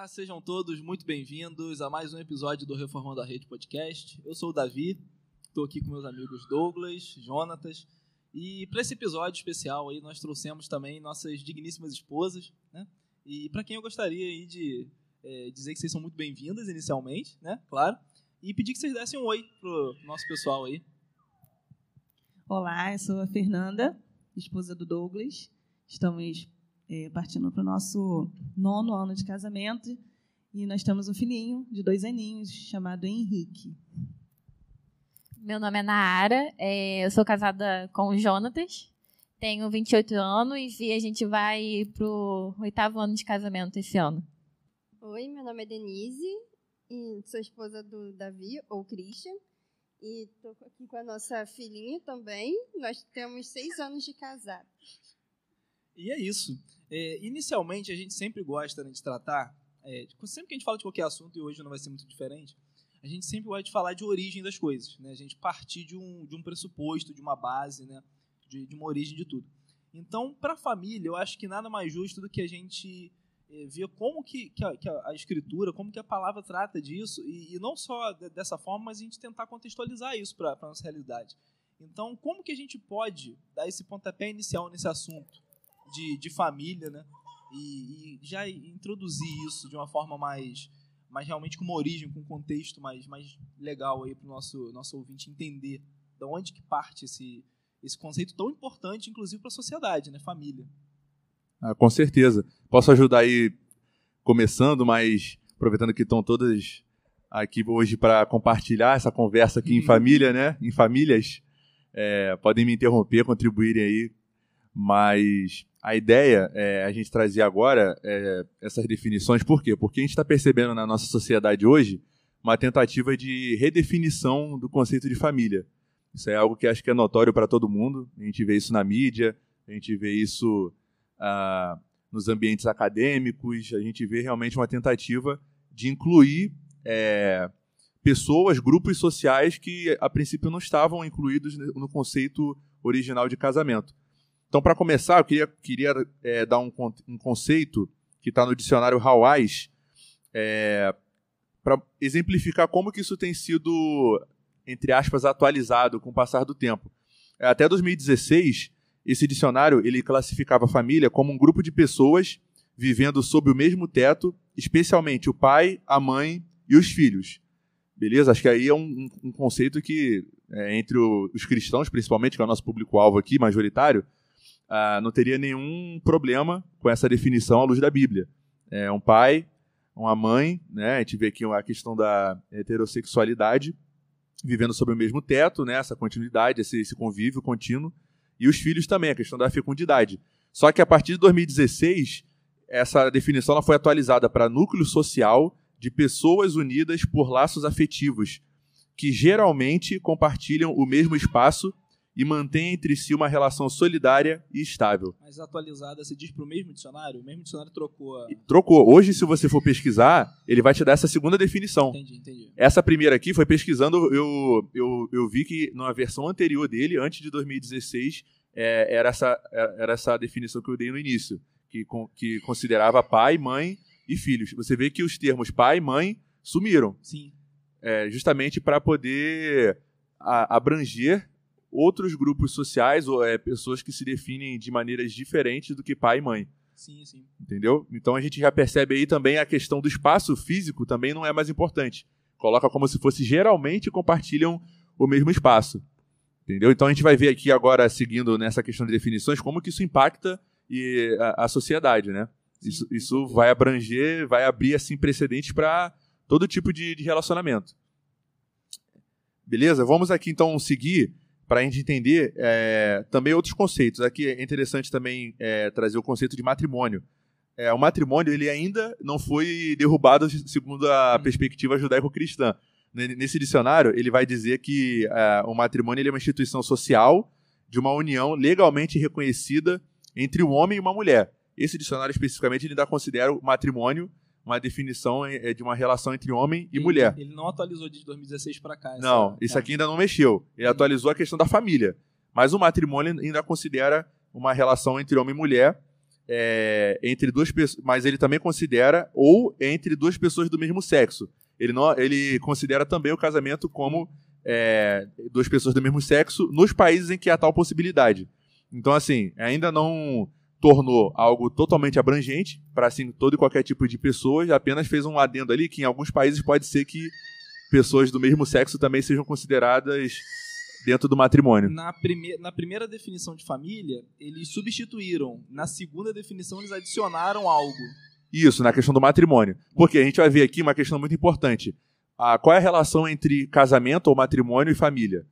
Olá, sejam todos muito bem-vindos a mais um episódio do Reformando a Rede Podcast. Eu sou o Davi, estou aqui com meus amigos Douglas, Jonatas, e para esse episódio especial aí nós trouxemos também nossas digníssimas esposas, né? E para quem eu gostaria aí de é, dizer que vocês são muito bem-vindas inicialmente, né? Claro. E pedir que vocês dessem um oi pro nosso pessoal aí. Olá, eu sou a Fernanda, esposa do Douglas. Estamos é, partindo para o nosso nono ano de casamento. E nós temos um filhinho de dois aninhos chamado Henrique. Meu nome é Naara, é, eu sou casada com o Jonatas, tenho 28 anos e a gente vai para o oitavo ano de casamento esse ano. Oi, meu nome é Denise e sou esposa do Davi, ou Christian. E estou aqui com a nossa filhinha também. Nós temos seis anos de casado. E é isso. É, inicialmente, a gente sempre gosta né, de tratar, é, sempre que a gente fala de qualquer assunto, e hoje não vai ser muito diferente, a gente sempre gosta de falar de origem das coisas. Né? A gente partir de um, de um pressuposto, de uma base, né? de, de uma origem de tudo. Então, para a família, eu acho que nada mais justo do que a gente é, ver como que, que, a, que, a, escritura, como que a palavra trata disso, e, e não só de, dessa forma, mas a gente tentar contextualizar isso para a nossa realidade. Então, como que a gente pode dar esse pontapé inicial nesse assunto? De, de família, né? E, e, já introduzir isso de uma forma mais, mais realmente com uma origem, com um contexto mais, mais legal aí para o nosso, nosso ouvinte entender de onde que parte esse, esse conceito tão importante, inclusive para a sociedade, né? Família. Ah, com certeza. Posso ajudar aí começando, mas aproveitando que estão todas aqui hoje para compartilhar essa conversa aqui em família, né? Em famílias. É, podem me interromper, contribuírem aí, mas a ideia é a gente trazer agora é, essas definições, por quê? Porque a gente está percebendo na nossa sociedade hoje uma tentativa de redefinição do conceito de família. Isso é algo que acho que é notório para todo mundo. A gente vê isso na mídia, a gente vê isso ah, nos ambientes acadêmicos, a gente vê realmente uma tentativa de incluir é, pessoas, grupos sociais que a princípio não estavam incluídos no conceito original de casamento. Então, para começar, eu queria, queria é, dar um, um, conceito que está no dicionário Hawais é, para exemplificar como que isso tem sido, entre aspas, atualizado com o passar do tempo. É, até 2016, esse dicionário ele classificava a família como um grupo de pessoas vivendo sob o mesmo teto, especialmente o pai, a mãe e os filhos. Beleza? Acho que aí é um, um conceito que, é, entre o, os cristãos, principalmente, que é o nosso público-alvo aqui, majoritário, ah, não teria nenhum problema com essa definição à luz da Bíblia. É um pai, uma mãe, né? A gente vê aqui a questão da heterossexualidade, vivendo sob o mesmo teto, né? Essa continuidade, esse, esse convívio contínuo. E os filhos também, a questão da fecundidade. Só que a partir de 2016, essa definição ela foi atualizada para núcleo social de pessoas unidas por laços afetivos, que geralmente compartilham o mesmo espaço e mantém entre si uma relação solidária e estável. Mas atualizada, você diz para o mesmo dicionário? O mesmo dicionário trocou a... Trocou. Hoje, se você for pesquisar, ele vai te dar essa segunda definição. Entendi, entendi. Essa primeira aqui foi pesquisando, eu, eu, eu vi que numa versão anterior dele, antes de 2016, é, era, essa, era essa definição que eu dei no início, que, que considerava pai, mãe e filhos. Você vê que os termos pai e mãe sumiram. Sim. É, justamente para poder a, abranger outros grupos sociais ou é, pessoas que se definem de maneiras diferentes do que pai e mãe. Sim, sim. Entendeu? Então a gente já percebe aí também a questão do espaço físico também não é mais importante. Coloca como se fosse geralmente compartilham o mesmo espaço. Entendeu? Então a gente vai ver aqui agora, seguindo nessa questão de definições, como que isso impacta e, a, a sociedade, né? Isso, isso vai abranger, vai abrir assim precedentes para todo tipo de, de relacionamento. Beleza? Vamos aqui então seguir para a gente entender é, também outros conceitos. Aqui é interessante também é, trazer o conceito de matrimônio. É, o matrimônio ele ainda não foi derrubado segundo a hum. perspectiva judaico-cristã. Nesse dicionário, ele vai dizer que é, o matrimônio é uma instituição social de uma união legalmente reconhecida entre um homem e uma mulher. Esse dicionário especificamente ele ainda considera o matrimônio uma definição é, é de uma relação entre homem e ele, mulher. Ele não atualizou de 2016 para cá. Não, isso aqui ainda não mexeu. Ele hum. atualizou a questão da família. Mas o matrimônio ainda considera uma relação entre homem e mulher. é, entre duas pessoas, mas ele também considera ou entre duas pessoas do mesmo sexo. Ele não, ele considera também o casamento como é, duas pessoas do mesmo sexo nos países em que há tal possibilidade. Então, assim, ainda não tornou algo totalmente abrangente para assim todo e qualquer tipo de pessoas, apenas fez um adendo ali que em alguns países pode ser que pessoas do mesmo sexo também sejam consideradas dentro do matrimônio. Na, prime na primeira definição de família, eles substituíram. Na segunda definição, eles adicionaram algo. Isso, na questão do matrimônio. Porque a gente vai ver aqui uma questão muito importante. Ah, qual é a relação entre casamento ou matrimônio e família?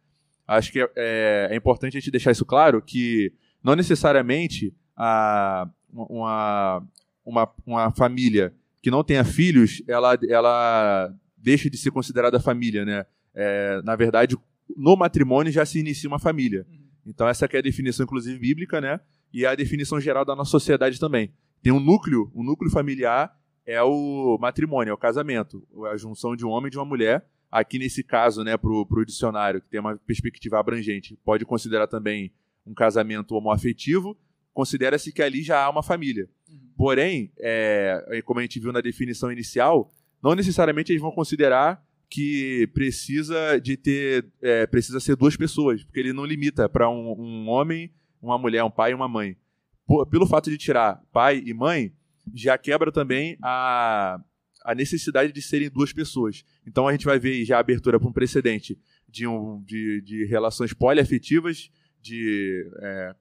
Acho que é, é, é importante a gente deixar isso claro, que não necessariamente a, uma, uma, uma família que não tenha filhos, ela, ela deixa de ser considerada família, né? É, na verdade, no matrimônio já se inicia uma família. Uhum. Então essa é a definição, inclusive, bíblica, né? E é a definição geral da nossa sociedade também. Tem um núcleo, um núcleo familiar é o matrimônio, é o casamento, a junção de um homem e de uma mulher. Aqui nesse caso, né, para o dicionário, que tem uma perspectiva abrangente, pode considerar também um casamento homoafetivo, considera-se que ali já há uma família. Uhum. Porém, é, como a gente viu na definição inicial, não necessariamente eles vão considerar que precisa de ter é, precisa ser duas pessoas, porque ele não limita para um, um, homem, uma mulher, um pai e uma mãe. Por, pelo fato de tirar pai e mãe, já quebra também a, a necessidade de serem duas pessoas. Então a gente vai ver já a abertura para um precedente de, um, de, de relações poliafetivas, de é,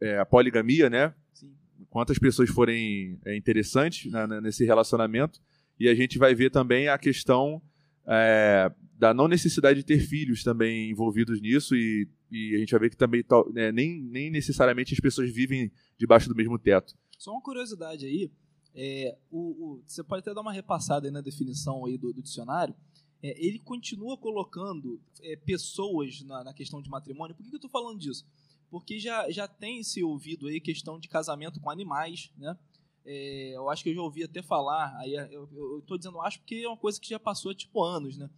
é, a poligamia, né? Sim. Quantas pessoas forem é, interessantes na, nesse relacionamento. E a gente vai ver também a questão é, da não necessidade de ter filhos também envolvidos nisso e, e a gente vai ver que também né, nem, nem necessariamente as pessoas vivem debaixo do mesmo teto. Só uma curiosidade aí, é, o, o, você pode até dar uma repassada na definição aí do, do dicionário, é, ele continua colocando é, pessoas na, na, questão de matrimônio. Por que, que eu estou falando disso? Porque já, já tem se ouvido aí questão de casamento com animais, né? É, eu acho que eu já ouvi até falar, aí é, eu, estou dizendo acho porque é uma coisa que já passou tipo anos, né?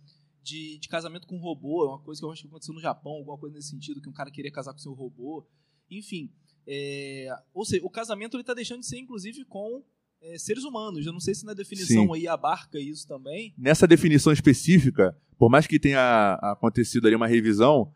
De, de casamento com robô, é uma coisa que eu acho que aconteceu no Japão, alguma coisa nesse sentido, que um cara queria casar com seu robô. Enfim, é, ou seja, o casamento ele está deixando de ser, inclusive, com é, seres humanos. Eu não sei se na definição Sim. aí abarca isso também. Nessa definição específica, por mais que tenha acontecido ali uma revisão,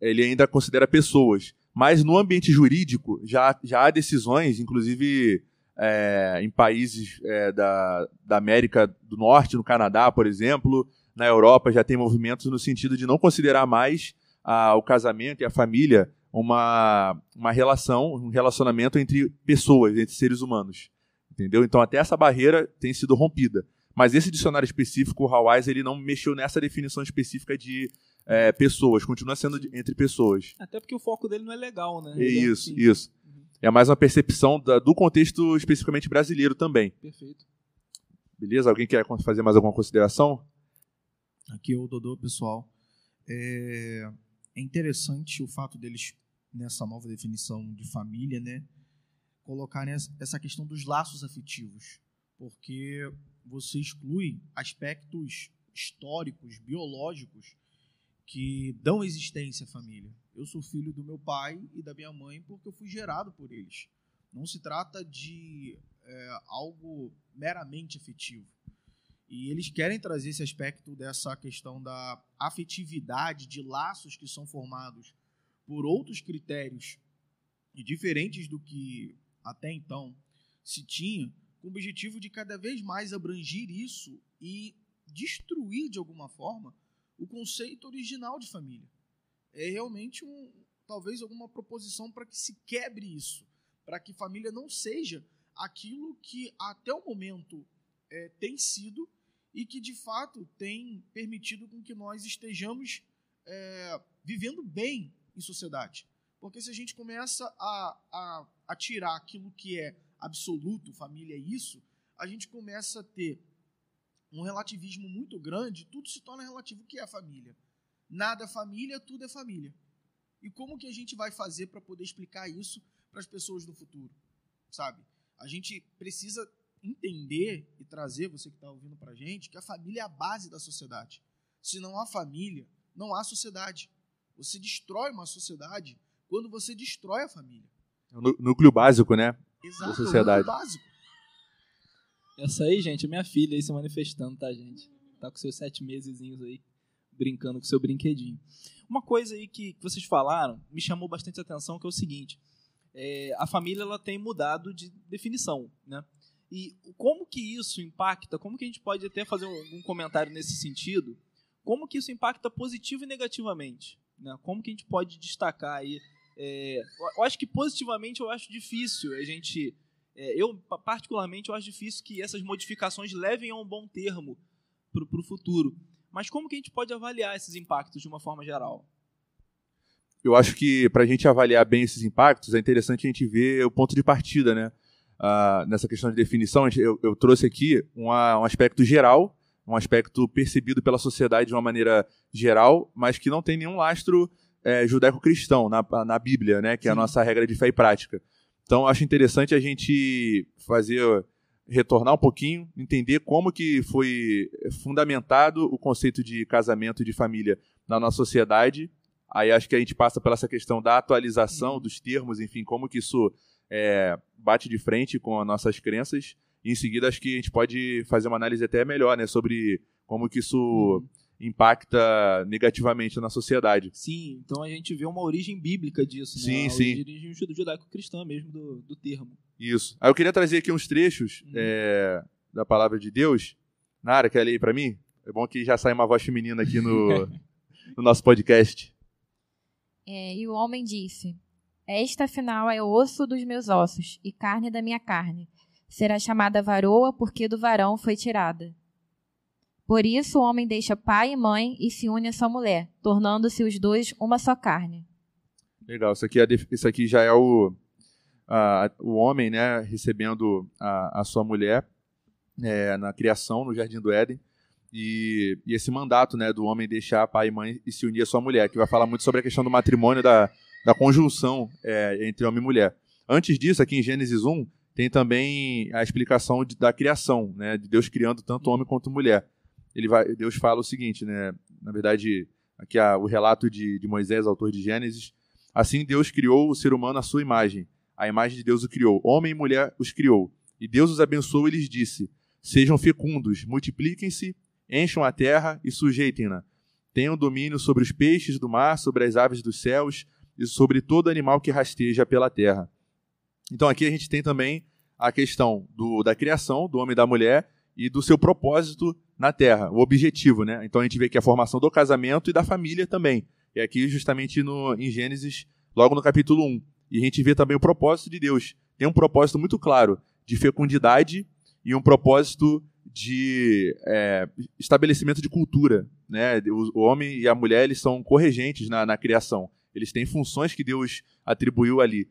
ele ainda considera pessoas. Mas no ambiente jurídico já, já há decisões, inclusive é, em países é, da, da América do Norte, no Canadá, por exemplo, na Europa já tem movimentos no sentido de não considerar mais a, o casamento e a família uma, uma relação, um relacionamento entre pessoas, entre seres humanos. Entendeu? Então até essa barreira tem sido rompida. Mas esse dicionário específico, o Hawais, ele não mexeu nessa definição específica de é, pessoas, continua sendo de, entre pessoas. Até porque o foco dele não é legal, né? É isso, assim. isso é mais uma percepção da, do contexto especificamente brasileiro também. Perfeito. Beleza? Alguém quer fazer mais alguma consideração? Aqui é o Dodô, pessoal. É, é interessante o fato deles, nessa nova definição de família, né, colocarem essa questão dos laços afetivos, porque você exclui aspectos históricos, biológicos, que dão existência à família. Eu sou filho do meu pai e da minha mãe porque eu fui gerado por eles. Não se trata de é, algo meramente afetivo. E eles querem trazer esse aspecto dessa questão da afetividade, de laços que são formados por outros critérios e diferentes do que até então se tinha, com o objetivo de cada vez mais abranger isso e destruir de alguma forma o conceito original de família é realmente um, talvez alguma proposição para que se quebre isso, para que família não seja aquilo que até o momento é, tem sido e que de fato tem permitido com que nós estejamos é, vivendo bem em sociedade. Porque se a gente começa a, a, a tirar aquilo que é absoluto, família é isso, a gente começa a ter um relativismo muito grande, tudo se torna relativo o que é a família nada é família, tudo é família. E como que a gente vai fazer para poder explicar isso para as pessoas do futuro? Sabe? A gente precisa entender e trazer, você que está ouvindo para a gente, que a família é a base da sociedade. Se não há família, não há sociedade. Você destrói uma sociedade quando você destrói a família. É o núcleo básico, né? Exato, da sociedade. o básico. Essa aí, gente, é minha filha aí se manifestando, tá, gente? Tá com seus sete meses aí, brincando com seu brinquedinho. Uma coisa aí que, vocês falaram me chamou bastante atenção, que é o seguinte. É, a família ela tem mudado de definição, né? E como que isso impacta, como que a gente pode até fazer algum comentário nesse sentido, como que isso impacta positivo e negativamente? Né? Como que a gente pode destacar aí? É, eu acho que positivamente eu acho difícil a gente é, eu, particularmente, eu acho difícil que essas modificações levem a um bom termo para o futuro. Mas como que a gente pode avaliar esses impactos de uma forma geral? Eu acho que para a gente avaliar bem esses impactos, é interessante a gente ver o ponto de partida, né? Ah, nessa questão de definição, eu, eu trouxe aqui uma, um aspecto geral, um aspecto percebido pela sociedade de uma maneira geral, mas que não tem nenhum lastro é, judaico-cristão na, na Bíblia, né? Que é a nossa regra de fé e prática. Então, acho interessante a gente fazer retornar um pouquinho, entender como que foi fundamentado o conceito de casamento e de família na nossa sociedade. Aí acho que a gente passa pela essa questão da atualização dos termos, enfim, como que isso é, bate de frente com as nossas crenças. E em seguida acho que a gente pode fazer uma análise até melhor, né, sobre como que isso uhum impacta negativamente na sociedade. Sim, então a gente vê uma origem bíblica disso, sim, né? Sim, origem judaico-cristã mesmo do, do termo. Isso. Aí eu queria trazer aqui uns trechos hum. é, da palavra de Deus. Nara, quer ler para mim? É bom que já sai uma voz feminina aqui no, no nosso podcast. É, e o homem disse: Esta afinal é osso dos meus ossos e carne da minha carne. Será chamada varoa porque do varão foi tirada. Por isso o homem deixa pai e mãe e se une à sua mulher, tornando-se os dois uma só carne. Legal, isso aqui, é, isso aqui já é o, a, o homem né, recebendo a, a sua mulher é, na criação, no Jardim do Éden. E, e, esse mandato né, do homem deixar pai e mãe e se unir à sua mulher, que vai falar muito sobre a questão do matrimônio, da, da conjunção é, entre homem e mulher. Antes disso, aqui em Gênesis 1, tem também a explicação de, da criação, né, de Deus criando tanto homem quanto mulher ele vai, Deus fala o seguinte, né? Na verdade, aqui há o relato de, de Moisés, autor de Gênesis. Assim Deus criou o ser humano à sua imagem. A imagem de Deus o criou. Homem e mulher os criou. E Deus os abençoou e lhes disse: Sejam fecundos, multipliquem-se, encham a terra e sujeitem-na. Tenham domínio sobre os peixes do mar, sobre as aves dos céus e sobre todo animal que rasteja pela terra. Então aqui a gente tem também a questão do, da criação do homem e da mulher e do seu propósito na Terra, o objetivo, né? Então a gente vê que a formação do casamento e da família também. E aqui justamente no, em Gênesis, logo no capítulo 1. E a gente vê também o propósito de Deus. Tem um propósito muito claro de fecundidade e um propósito de é, estabelecimento de cultura. Né? O, o, homem e a mulher eles são corregentes na, na criação. Eles têm funções que Deus atribuiu ali.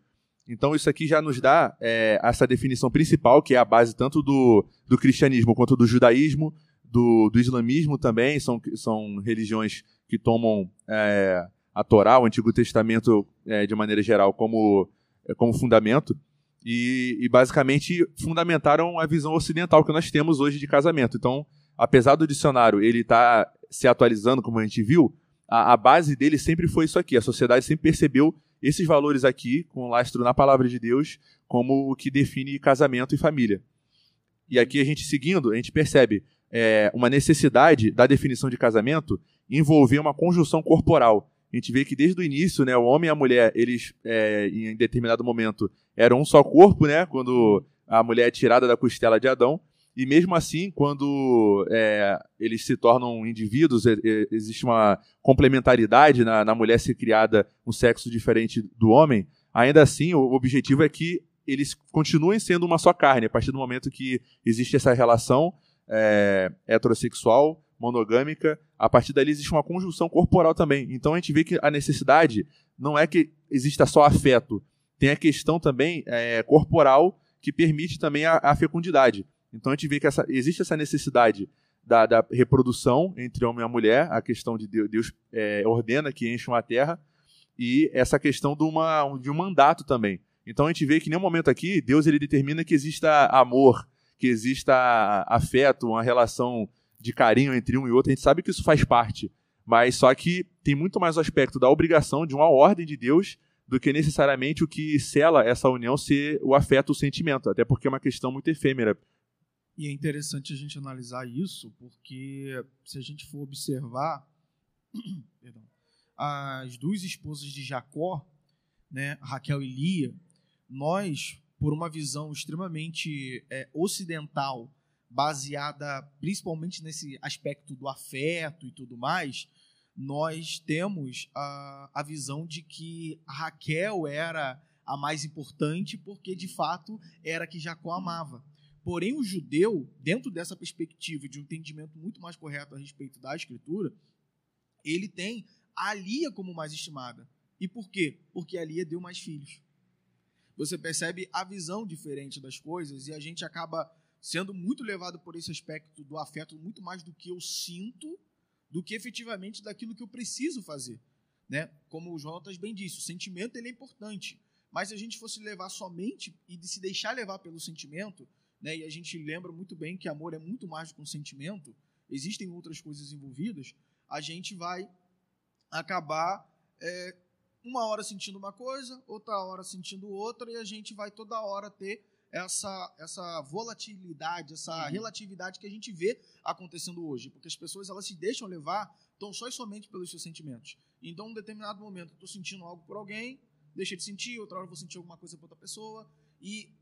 Então isso aqui já nos dá é, essa definição principal, que é a base tanto do, do cristianismo quanto do judaísmo, do, do islamismo também, são, são religiões que tomam é, a Torá, o Antigo Testamento, é, de maneira geral, como, é, como fundamento. E, e, basicamente fundamentaram a visão ocidental que nós temos hoje de casamento. Então, apesar do dicionário ele estar tá se atualizando, como a gente viu, a, a base dele sempre foi isso aqui. A sociedade sempre percebeu esses valores aqui, com lastro na palavra de Deus, como o que define casamento e família. E aqui a gente seguindo, a gente percebe é, uma necessidade da definição de casamento envolver uma conjunção corporal. A gente vê que desde o início, né, o homem e a mulher, eles, é, em determinado momento, eram um só corpo, né, quando a mulher é tirada da costela de Adão, e mesmo assim, quando é, eles se tornam indivíduos, existe uma complementaridade na, na mulher ser criada um sexo diferente do homem, ainda assim o objetivo é que eles continuem sendo uma só carne, a partir do momento que existe essa relação é, heterossexual, monogâmica, a partir dali existe uma conjunção corporal também. Então a gente vê que a necessidade não é que exista só afeto, tem a questão também é, corporal que permite também a, a fecundidade. Então a gente vê que essa, existe essa necessidade da, da, reprodução entre homem e mulher, a questão de Deus, Deus é, ordena que encham a terra, e essa questão de, uma, de um mandato também. Então a gente vê que em nenhum momento aqui Deus ele determina que exista amor, que exista afeto, uma relação de carinho entre um e outro. A gente sabe que isso faz parte, mas só que tem muito mais o aspecto da obrigação, de uma ordem de Deus, do que necessariamente o que sela essa união ser o afeto, o sentimento, até porque é uma questão muito efêmera. E é interessante a gente analisar isso, porque se a gente for observar, as duas esposas de Jacó, né, Raquel e Lia, nós, por uma visão extremamente é, ocidental, baseada principalmente nesse aspecto do afeto e tudo mais, nós temos a, a visão de que Raquel era a mais importante porque de fato era que Jacó amava. Porém, o judeu, dentro dessa perspectiva de um entendimento muito mais correto a respeito da escritura, ele tem a Lia como mais estimada. E por quê? Porque a Lia deu mais filhos. Você percebe a visão diferente das coisas e a gente acaba sendo muito levado por esse aspecto do afeto muito mais do que eu sinto do que efetivamente daquilo que eu preciso fazer. Né? Como o Jonatas bem disse, o sentimento ele é importante. Mas se a gente fosse levar somente e de se deixar levar pelo sentimento, né, e a gente lembra muito bem que amor é muito mais do que um sentimento, existem outras coisas envolvidas, a gente vai acabar é, uma hora sentindo uma coisa, outra hora sentindo outra, e a gente vai toda hora ter essa, essa volatilidade, essa uhum. relatividade que a gente vê acontecendo hoje. Porque as pessoas elas se deixam levar tão só e somente pelos seus sentimentos. Então, em um determinado momento, estou sentindo algo por alguém, deixei de sentir, outra hora vou sentir alguma coisa por outra pessoa. E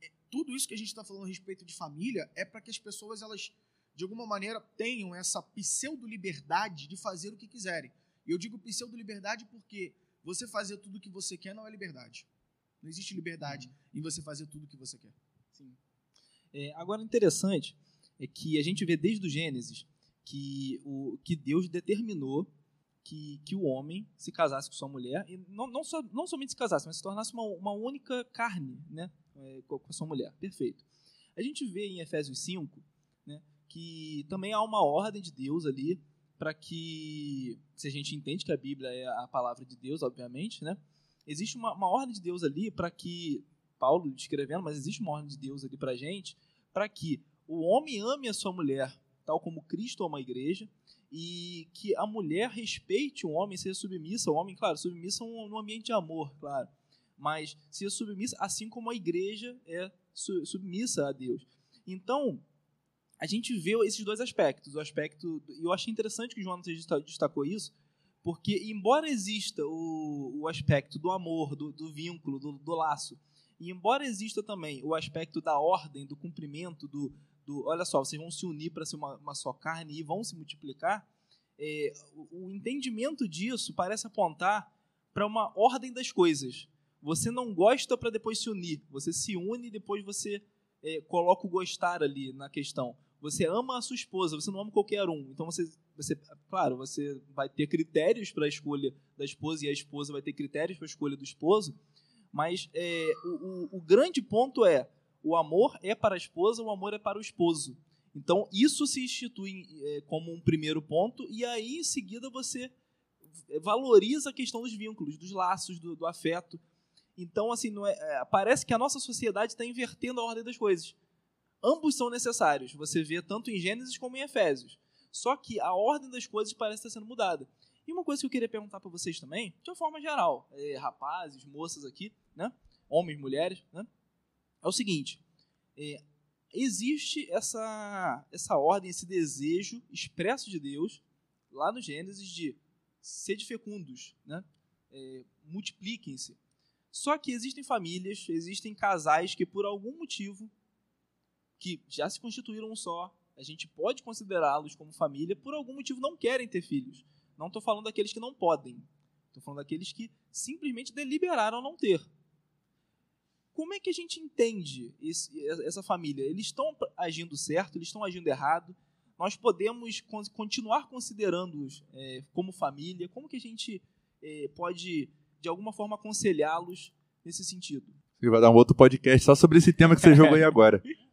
é, tudo isso que a gente está falando a respeito de família é para que as pessoas, elas, de alguma maneira, tenham essa pseudo-liberdade de fazer o que quiserem. E eu digo pseudo-liberdade porque você fazer tudo o que você quer não é liberdade. Não existe liberdade uhum. em você fazer tudo o que você quer. Sim. É, agora, interessante é que a gente vê desde o Gênesis que, o, que Deus determinou que, que o homem se casasse com sua mulher, e não, não, só, não somente se casasse, mas se tornasse uma, uma única carne né, é, com a sua mulher. Perfeito. A gente vê em Efésios 5 né, que também há uma ordem de Deus ali para que, se a gente entende que a Bíblia é a palavra de Deus, obviamente, né, existe uma, uma ordem de Deus ali para que, Paulo escrevendo, mas existe uma ordem de Deus ali para gente, para que o homem ame a sua mulher, tal como Cristo ama a igreja, e que a mulher respeite o homem, seja submissa, o homem, claro, submissa no ambiente de amor, claro, mas seja submissa assim como a igreja é submissa a Deus. Então, a gente vê esses dois aspectos, o aspecto, e eu achei interessante que o João destacou isso, porque, embora exista o, o aspecto do amor, do, do vínculo, do, do, laço, e embora exista também o aspecto da ordem, do cumprimento, do, do olha só, vocês vão se unir para ser uma, uma, só carne e vão se multiplicar, é, o, o entendimento disso parece apontar para uma ordem das coisas. Você não gosta para depois se unir, você se une e depois você é, coloca o gostar ali na questão. Você ama a sua esposa, você não ama qualquer um. Então você você, claro, você vai ter critérios para a escolha da esposa e a esposa vai ter critérios para a escolha do esposo, mas é, o, o, o, grande ponto é o amor é para a esposa, o amor é para o esposo. Então isso se institui é, como um primeiro ponto e aí em seguida você valoriza a questão dos vínculos, dos laços, do, do afeto. Então assim, é, é, parece que a nossa sociedade está invertendo a ordem das coisas. Ambos são necessários. Você vê tanto em Gênesis como em Efésios. Só que a ordem das coisas parece estar sendo mudada. E uma coisa que eu queria perguntar para vocês também, de uma forma geral, é, rapazes, moças aqui, né? homens, mulheres, né? é o seguinte: é, existe essa, essa ordem, esse desejo expresso de Deus, lá no Gênesis, de sede fecundos, né? É, multipliquem-se. Só que existem famílias, existem casais que, por algum motivo, que já se constituíram um só, a gente pode considerá-los como família, por algum motivo não querem ter filhos. Não estou falando daqueles que não podem. Estou falando daqueles que simplesmente deliberaram não ter. Como é que a gente entende esse, essa família? Eles estão agindo certo? Eles estão agindo errado? Nós podemos continuar considerando-os é, como família? Como que a gente é, pode, de alguma forma, aconselhá-los nesse sentido? Você vai dar um outro podcast só sobre esse tema que você jogou aí agora.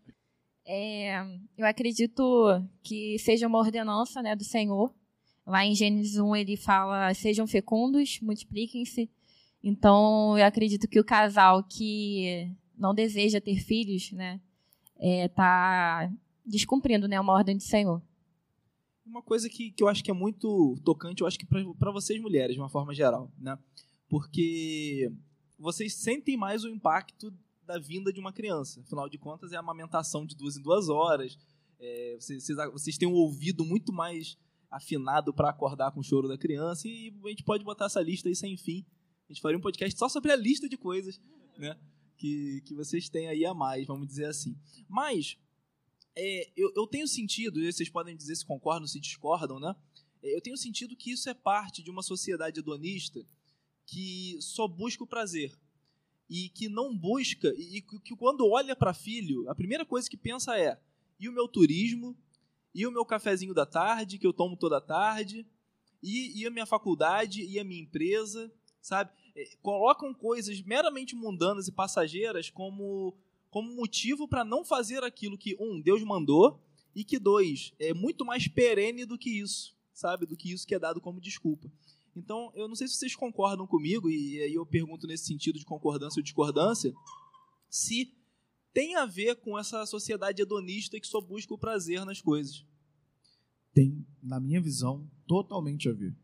É, eu acredito que seja uma ordenança né, do Senhor. Lá em Gênesis 1 ele fala: sejam fecundos, multipliquem-se. Então eu acredito que o casal que não deseja ter filhos, né, está é, descumprindo né, uma ordem do Senhor. Uma coisa que, que eu acho que é muito tocante, eu acho que para vocês mulheres, de uma forma geral, né? porque vocês sentem mais o impacto da vinda de uma criança. Afinal de contas, é a amamentação de duas em duas horas. É, vocês, vocês, têm um ouvido muito mais afinado para acordar com o choro da criança e a gente pode botar essa lista aí sem fim. A gente faria um podcast só sobre a lista de coisas né, que, que vocês têm aí a mais, vamos dizer assim. Mas é, eu, eu tenho sentido, e vocês podem dizer se concordam se discordam, né? É, eu tenho sentido que isso é parte de uma sociedade hedonista que só busca o prazer e que não busca e que quando olha para filho, a primeira coisa que pensa é: e o meu turismo? E o meu cafezinho da tarde que eu tomo toda tarde? E, e a minha faculdade e a minha empresa, sabe? É, colocam coisas meramente mundanas e passageiras como como motivo para não fazer aquilo que um Deus mandou e que dois é muito mais perene do que isso, sabe? Do que isso que é dado como desculpa. Então, eu não sei se vocês concordam comigo, e aí eu pergunto nesse sentido de concordância ou discordância, se tem a ver com essa sociedade hedonista que só busca o prazer nas coisas. Tem, na minha visão, totalmente a ver.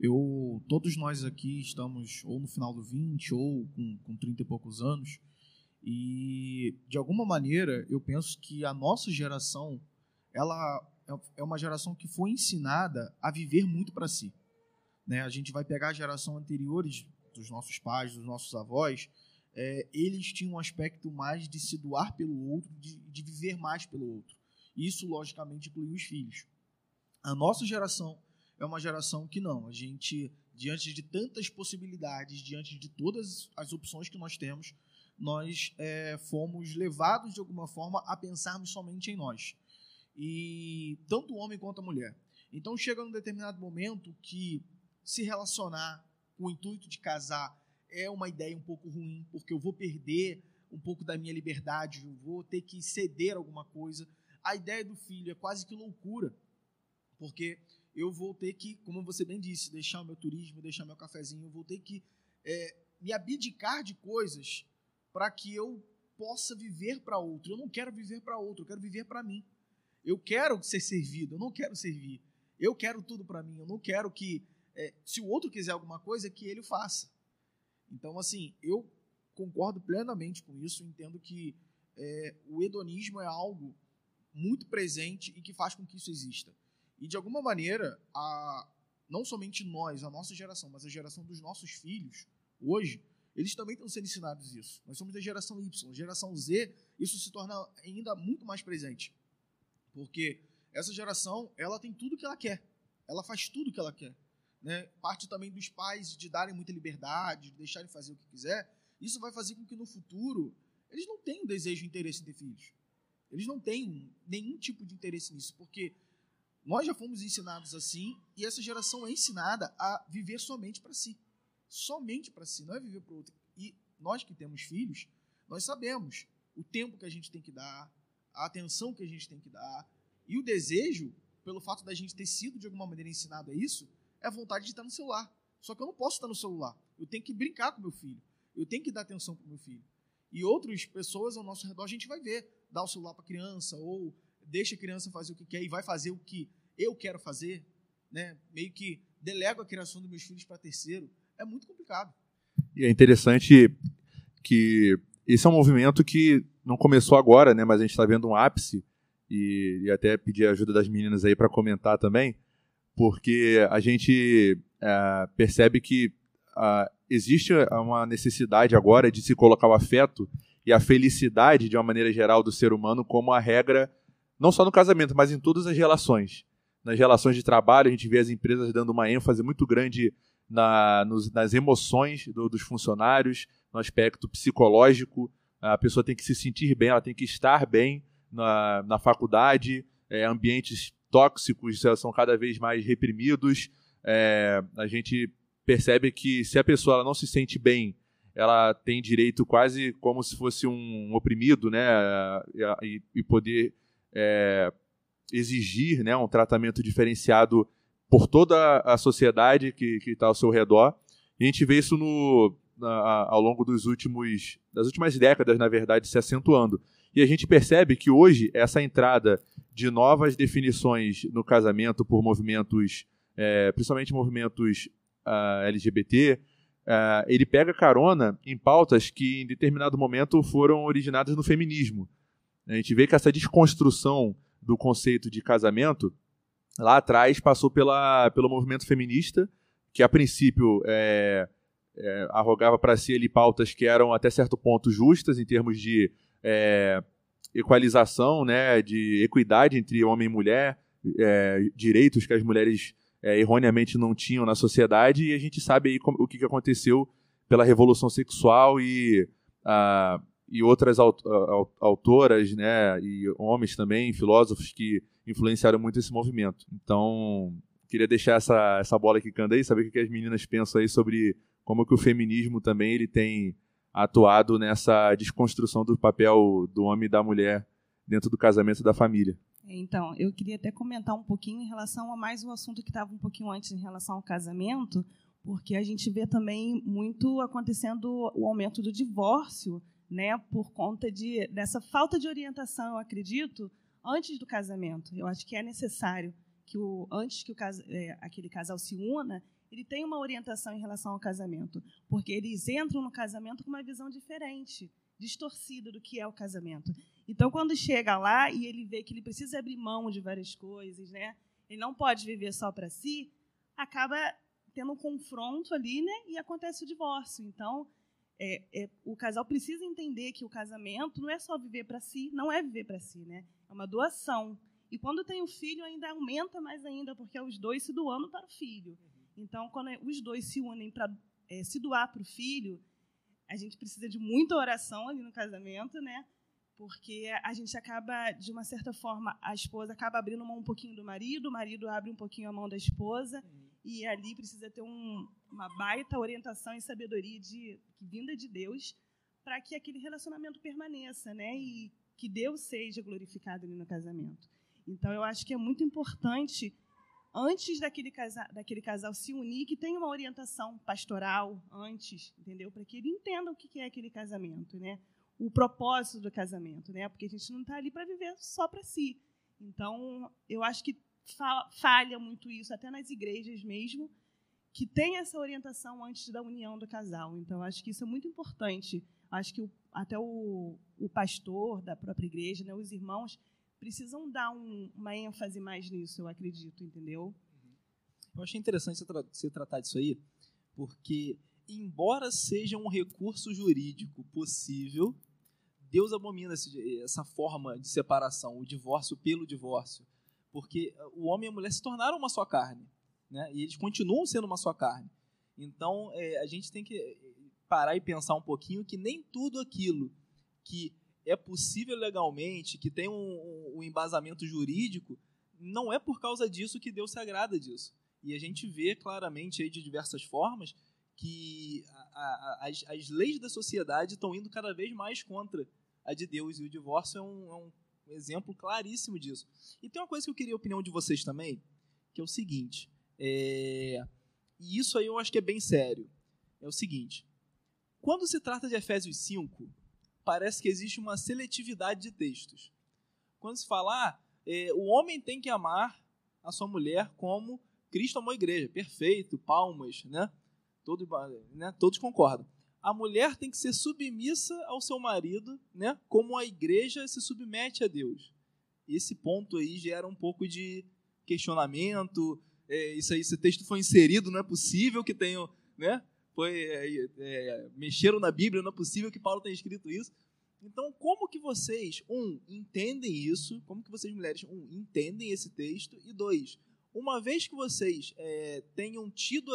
Eu, todos nós aqui estamos ou no final do 20 ou com, com 30 e poucos anos, e de alguma maneira eu penso que a nossa geração ela é, é uma geração que foi ensinada a viver muito para si. Né? A gente vai pegar a geração anteriores dos nossos pais, dos nossos avós, é, eles tinham um aspecto mais de se doar pelo outro, de, de viver mais pelo outro. Isso, logicamente, inclui os filhos. A nossa geração é uma geração que não. A gente, diante de tantas possibilidades, diante de todas as opções que nós temos, nós é, fomos levados de alguma forma a pensarmos somente em nós. E tanto o homem quanto a mulher. Então chega num determinado momento que se relacionar com o intuito de casar é uma ideia um pouco ruim, porque eu vou perder um pouco da minha liberdade, eu vou ter que ceder alguma coisa. A ideia do filho é quase que loucura, porque eu vou ter que, como você bem disse, deixar o meu turismo, deixar meu cafezinho, eu vou ter que é, me abdicar de coisas para que eu possa viver para outro. Eu não quero viver para outro, eu quero viver para mim. Eu quero ser servido, eu não quero servir. Eu quero tudo para mim, eu não quero que é, se o outro quiser alguma coisa, que ele faça. Então, assim, eu concordo plenamente com isso, entendo que é, o hedonismo é algo muito presente e que faz com que isso exista. E, de alguma maneira, a, não somente nós, a nossa geração, mas a geração dos nossos filhos, hoje, eles também estão sendo ensinados isso. Nós somos da geração Y. Geração Z, isso se torna ainda muito mais presente. Porque essa geração, ela tem tudo que ela quer. Ela faz tudo que ela quer né, parte também dos pais de darem muita liberdade, de deixarem fazer o que quiser, isso vai fazer com que no futuro eles não tenham desejo e interesse em ter filhos. Eles não têm nenhum tipo de interesse nisso, porque nós já fomos ensinados assim e essa geração é ensinada a viver somente para si. Somente para si, não é viver para outro. E nós que temos filhos, nós sabemos o tempo que a gente tem que dar, a atenção que a gente tem que dar e o desejo, pelo fato da gente ter sido de alguma maneira ensinado a isso, é a vontade de estar no celular. Só que eu não posso estar no celular. Eu tenho que brincar com meu filho. Eu tenho que dar atenção para meu filho. E outras pessoas ao nosso redor a gente vai ver, dar o celular para a criança ou deixa a criança fazer o que quer e vai fazer o que eu quero fazer, né? Meio que delego a criação dos meus filhos para terceiro. É muito complicado. E é interessante que esse é um movimento que não começou agora, né? Mas a gente está vendo um ápice e, e até pedir a ajuda das meninas aí para comentar também porque a gente é, percebe que uh, existe uma necessidade agora de se colocar o afeto e a felicidade, de uma maneira geral, do ser humano como a regra, não só no casamento, mas em todas as relações. Nas relações de trabalho, a gente vê as empresas dando uma ênfase muito grande na, nos, nas emoções do, dos funcionários, no aspecto psicológico. A pessoa tem que se sentir bem, ela tem que estar bem na, na faculdade, é, ambientes tóxicos são cada vez mais reprimidos. É, a gente percebe que se a pessoa não se sente bem, ela tem direito quase como se fosse um oprimido, né, e, e poder é, exigir, né, um tratamento diferenciado por toda a sociedade que está ao seu redor. E a gente vê isso no, na, ao longo dos últimos, das últimas décadas, na verdade, se acentuando. E a gente percebe que hoje essa entrada de novas definições no casamento por movimentos, é, principalmente movimentos uh, ah, LGBT, é, ele pega carona em pautas que em determinado momento foram originadas no feminismo. A gente vê que essa desconstrução do conceito de casamento lá atrás passou pela, pelo movimento feminista, que a princípio é, é, arrogava para si ali pautas que eram até certo ponto justas em termos de é, equalização, né, de equidade entre homem e mulher, é, direitos que as mulheres é, erroneamente não tinham na sociedade, e a gente sabe aí como, o que, que aconteceu pela revolução sexual e, a, e outras autoras, né, e homens também, filósofos que influenciaram muito esse movimento. Então, queria deixar essa, essa bola quicando aí, saber o que as meninas pensam aí sobre como que o feminismo também ele tem atuado nessa desconstrução do papel do homem e da mulher dentro do casamento e da família. Então, eu queria até comentar um pouquinho em relação a mais um assunto que estava um pouquinho antes em relação ao casamento, porque a gente vê também muito acontecendo o aumento do divórcio, né, por conta de dessa falta de orientação, eu acredito, antes do casamento. Eu acho que é necessário que o antes que o é, aquele casal se una, ele tenha uma orientação em relação ao casamento, porque eles entram no casamento com uma visão diferente, distorcida do que é o casamento. Então, quando chega lá e ele vê que ele precisa abrir mão de várias coisas, né? Ele não pode viver só para si, acaba tendo um confronto ali, né? E acontece o divórcio. Então, é, é, o casal precisa entender que o casamento não é só viver para si, não é viver para si, né? É uma doação. E quando tem o um filho, ainda aumenta mais ainda, porque é os dois se doando para o filho. Então, quando os dois se unem para é, se doar para o filho, a gente precisa de muita oração ali no casamento, né? porque a gente acaba, de uma certa forma, a esposa acaba abrindo mão um pouquinho do marido, o marido abre um pouquinho a mão da esposa, uhum. e ali precisa ter um, uma baita orientação e sabedoria de, vinda de Deus para que aquele relacionamento permaneça, né? E que Deus seja glorificado ali no casamento. Então, eu acho que é muito importante, antes daquele casal, daquele casal se unir, que tenha uma orientação pastoral antes, entendeu? Para que ele entenda o que é aquele casamento, né? o propósito do casamento, né? Porque a gente não está ali para viver só para si. Então, eu acho que falha muito isso, até nas igrejas mesmo, que tem essa orientação antes da união do casal. Então, acho que isso é muito importante. Acho que o, até o, o, pastor da própria igreja, né, os irmãos, precisam dar um, uma ênfase mais nisso, eu acredito, entendeu? Eu achei interessante você, tra você tratar disso aí, porque, embora seja um recurso jurídico possível, Deus abomina essa forma de separação, o divórcio pelo divórcio, porque uh, o homem e a mulher se tornaram uma só carne, né? E eles continuam sendo uma só carne. Então, é, a gente tem que eh, parar e pensar um pouquinho que nem tudo aquilo que é possível legalmente, que tem um, um embasamento jurídico, não é por causa disso que Deus se agrada disso. E a gente vê claramente aí de diversas formas que a, a, as, as leis da sociedade estão indo cada vez mais contra a de Deus. E o divórcio é um, é um exemplo claríssimo disso. E tem uma coisa que eu queria a opinião de vocês também, que é o seguinte. É... E isso aí eu acho que é bem sério. É o seguinte. Quando se trata de Efésios 5, parece que existe uma seletividade de textos. Quando se fala, ah, é, o homem tem que amar a sua mulher como Cristo amou a igreja. Perfeito, palmas, né? Todo, né? Todos concordam a mulher tem que ser submissa ao seu marido, né? Como a igreja se submete a Deus. Esse ponto aí gera um pouco de questionamento. É, isso aí, esse texto foi inserido, não é possível que tenham, né? Foi é, é, mexeram na Bíblia, não é possível que Paulo tenha escrito isso. Então, como que vocês, um, entendem isso? Como que vocês, mulheres, um, entendem esse texto? E dois, uma vez que vocês é, tenham tido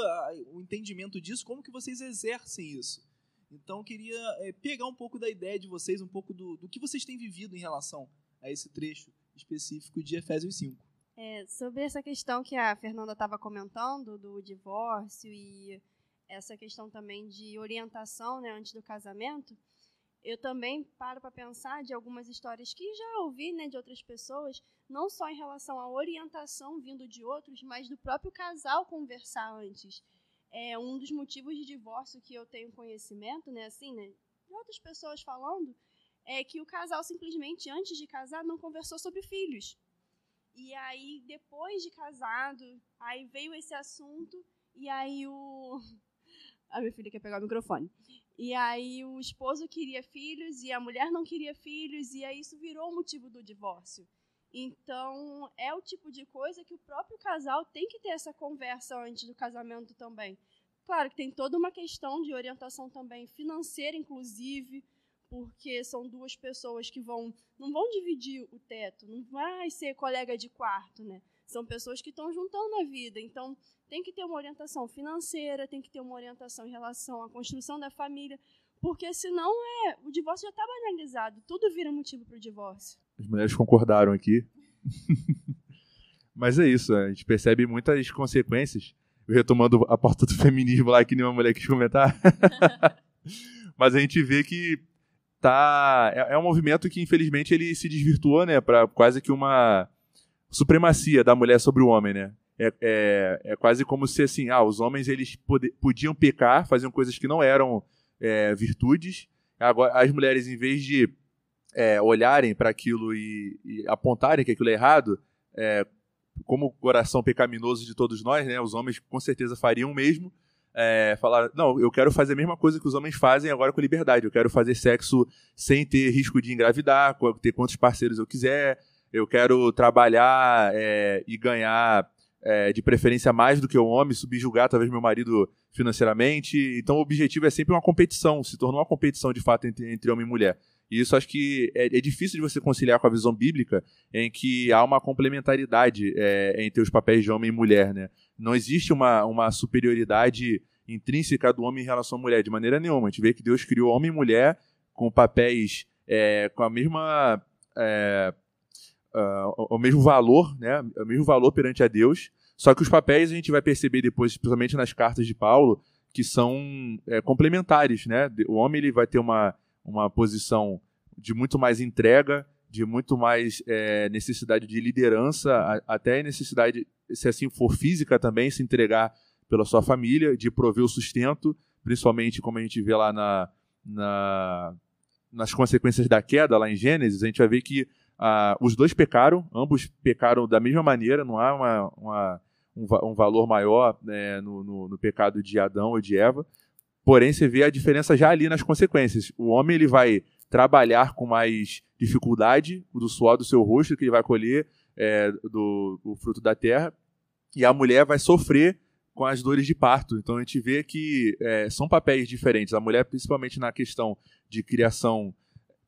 o entendimento disso, como que vocês exercem isso? Então, eu queria é, pegar um pouco da ideia de vocês, um pouco do, do que vocês têm vivido em relação a esse trecho específico de Efésios 5. É, sobre essa questão que a Fernanda estava comentando, do divórcio e essa questão também de orientação né, antes do casamento, eu também paro para pensar de algumas histórias que já ouvi né, de outras pessoas, não só em relação à orientação vindo de outros, mas do próprio casal conversar antes é um dos motivos de divórcio que eu tenho conhecimento, né, assim, né, de outras pessoas falando, é que o casal simplesmente antes de casar não conversou sobre filhos. E aí depois de casado, aí veio esse assunto e aí o A minha filha quer pegar o microfone. E aí o esposo queria filhos e a mulher não queria filhos, e aí isso virou motivo do divórcio. Então, é o tipo de coisa que o próprio casal tem que ter essa conversa antes do casamento também. Claro que tem toda uma questão de orientação também financeira, inclusive, porque são duas pessoas que vão não vão dividir o teto, não vai ser colega de quarto, né? São pessoas que estão juntando a vida, então tem que ter uma orientação financeira, tem que ter uma orientação em relação à construção da família, porque senão é o divórcio já está banalizado, tudo vira motivo para o divórcio. As mulheres concordaram aqui. Mas é isso, a gente percebe muitas consequências. Eu retomando a porta do feminismo lá que nenhuma mulher quis comentar. Mas a gente vê que tá é, é, um movimento que infelizmente ele se desvirtuou, né, para quase que uma supremacia da mulher sobre o homem, né? É, é, é quase como se assim, ah, os homens eles pod podiam pecar, faziam coisas que não eram é, virtudes. Agora as mulheres em vez de é, olharem para aquilo e, e, apontarem que aquilo é errado, é, como o coração pecaminoso de todos nós, né, os homens com certeza fariam o mesmo é, falar, não, eu quero fazer a mesma coisa que os homens fazem agora com liberdade. Eu quero fazer sexo sem ter risco de engravidar, ter quantos parceiros eu quiser. Eu quero trabalhar é, e ganhar é, de preferência mais do que o homem, subjugar talvez meu marido financeiramente. Então o objetivo é sempre uma competição, se tornou uma competição de fato entre, entre homem e mulher. E isso acho que é, é, difícil de você conciliar com a visão bíblica, em que há uma complementaridade é, entre os papéis de homem e mulher. Né? Não existe uma, uma superioridade intrínseca do homem em relação à mulher, de maneira nenhuma. A gente vê que Deus criou homem e mulher com papéis é, com a mesma. Uh, o mesmo valor, né? O mesmo valor perante a Deus. Só que os papéis a gente vai perceber depois, principalmente nas cartas de Paulo, que são é, complementares, né? O homem ele vai ter uma uma posição de muito mais entrega, de muito mais é, necessidade de liderança, a, até necessidade, se assim for física também, se entregar pela sua família, de prover o sustento, principalmente como a gente vê lá na, na nas consequências da queda, lá em Gênesis, a gente vai ver que ah, os dois pecaram, ambos pecaram da mesma maneira, não há uma, uma um, um, valor maior né, no, no, no pecado de Adão ou de Eva, Porém, você vê a diferença já ali nas consequências. O homem ele vai trabalhar com mais dificuldade do suor do seu rosto que ele vai colher é, do, do, fruto da terra, e a mulher vai sofrer com as dores de parto. Então a gente vê que é, são papéis diferentes. A mulher, principalmente na questão de criação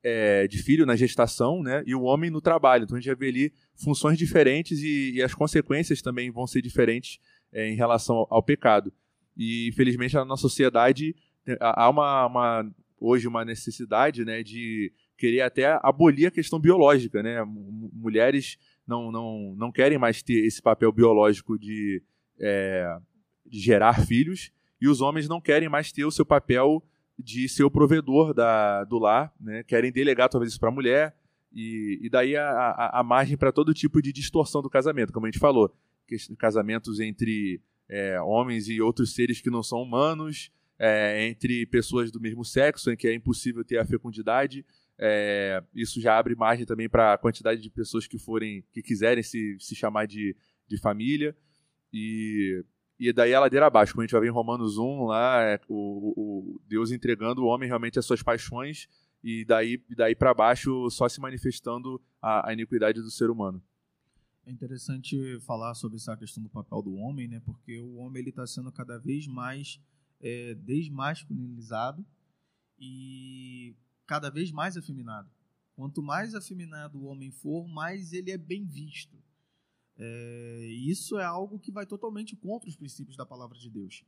é, de filho, na gestação, né, e o homem no trabalho. Então a gente vai ver ali funções diferentes e, e as consequências também vão ser diferentes é, em relação ao, ao pecado. E, infelizmente, na nossa sociedade há uma, uma, hoje uma necessidade né, de querer até abolir a questão biológica. Né? Mulheres não, não, não querem mais ter esse papel biológico de, é, de gerar filhos e os homens não querem mais ter o seu papel de ser o provedor da, do lar, né? querem delegar talvez isso para a mulher, e, e daí a, a, a margem para todo tipo de distorção do casamento, como a gente falou, casamentos entre é, homens e outros seres que não são humanos, é, entre pessoas do mesmo sexo, em que é impossível ter a fecundidade. É, isso já abre margem também para a quantidade de pessoas que forem, que quiserem se, se chamar de, de família. E, e daí a ladeira abaixo, como a gente vai ver em Romanos 1, lá, é, o, o, Deus entregando o homem realmente às suas paixões, e daí, daí para baixo só se manifestando a, a iniquidade do ser humano. É interessante falar sobre essa questão do papel do homem, né? Porque o homem ele está sendo cada vez mais é, desmasculinizado e cada vez mais afeminado. Quanto mais afeminado o homem for, mais ele é bem visto. É, isso é algo que vai totalmente contra os princípios da palavra de Deus.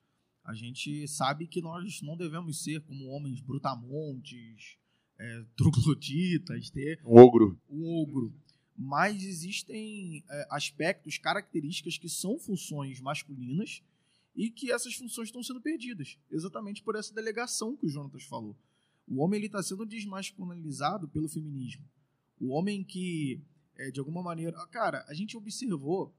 A gente sabe que nós não devemos ser como homens brutamontes, é, troglotitas, ter um ogro. Um ogro mas existem é, aspectos, características que são funções masculinas e que essas funções estão sendo perdidas, exatamente por essa delegação que o Jonatas falou. O homem está sendo desmasculinizado pelo feminismo. O homem que, é, de alguma maneira. Cara, a gente observou,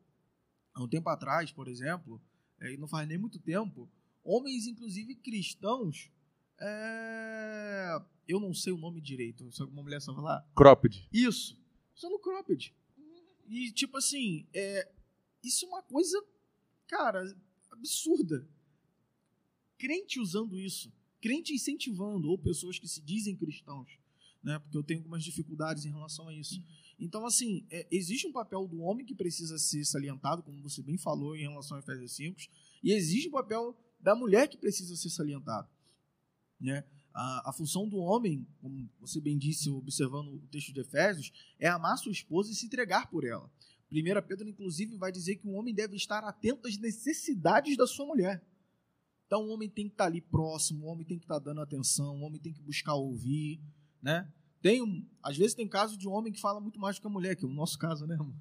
há um tempo atrás, por exemplo, é, e não faz nem muito tempo, homens, inclusive cristãos, é, eu não sei o nome direito, se alguma mulher sabe falar. Cropped. Isso usando cropped. E, tipo assim, é, isso é uma coisa, cara, absurda. crente usando isso, crente incentivando, ou pessoas que se dizem cristãos, né? Porque eu tenho algumas dificuldades em relação a isso. Então, assim, é, existe um papel do homem que precisa ser salientado, como você bem falou em relação a Efésios 5, e existe um papel da mulher que precisa ser salientado. Né? A, a, função do homem, como você bem disse, observando o texto de Efésios, é amar sua esposa e se entregar por ela. 1 Pedro, inclusive, vai dizer que o homem deve estar atento às necessidades da sua mulher. Então, o homem tem que estar ali próximo, o homem tem que estar dando atenção, o homem tem que buscar ouvir, né? Tem um, às vezes tem caso de um homem que fala muito mais do que a mulher, que é o nosso caso, né, irmão?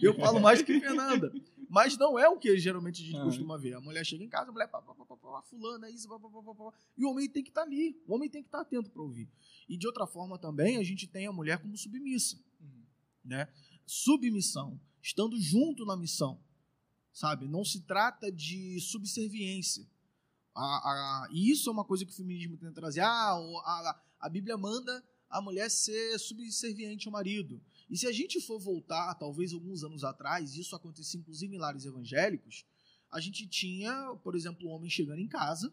Eu falo mais que Fernanda. Mas não é o que geralmente a gente costuma ver. A mulher chega em casa, a mulher, pá, pá, pá, pá, fulana, isso, pá, pá, pá, pá, e o homem tem que estar tá ali, o homem tem que estar tá atento para ouvir. E de outra forma também, a gente tem a mulher como submissa, uhum. né? Submissão, estando junto na missão, sabe? Não se trata de subserviência. A, a, e isso é uma coisa que o feminismo tenta trazer. Ah, a, a Bíblia manda a mulher ser subserviente ao marido. E se a gente for voltar, talvez alguns anos atrás, isso acontecia inclusive em lares evangélicos, a gente tinha, por exemplo, o homem chegando em casa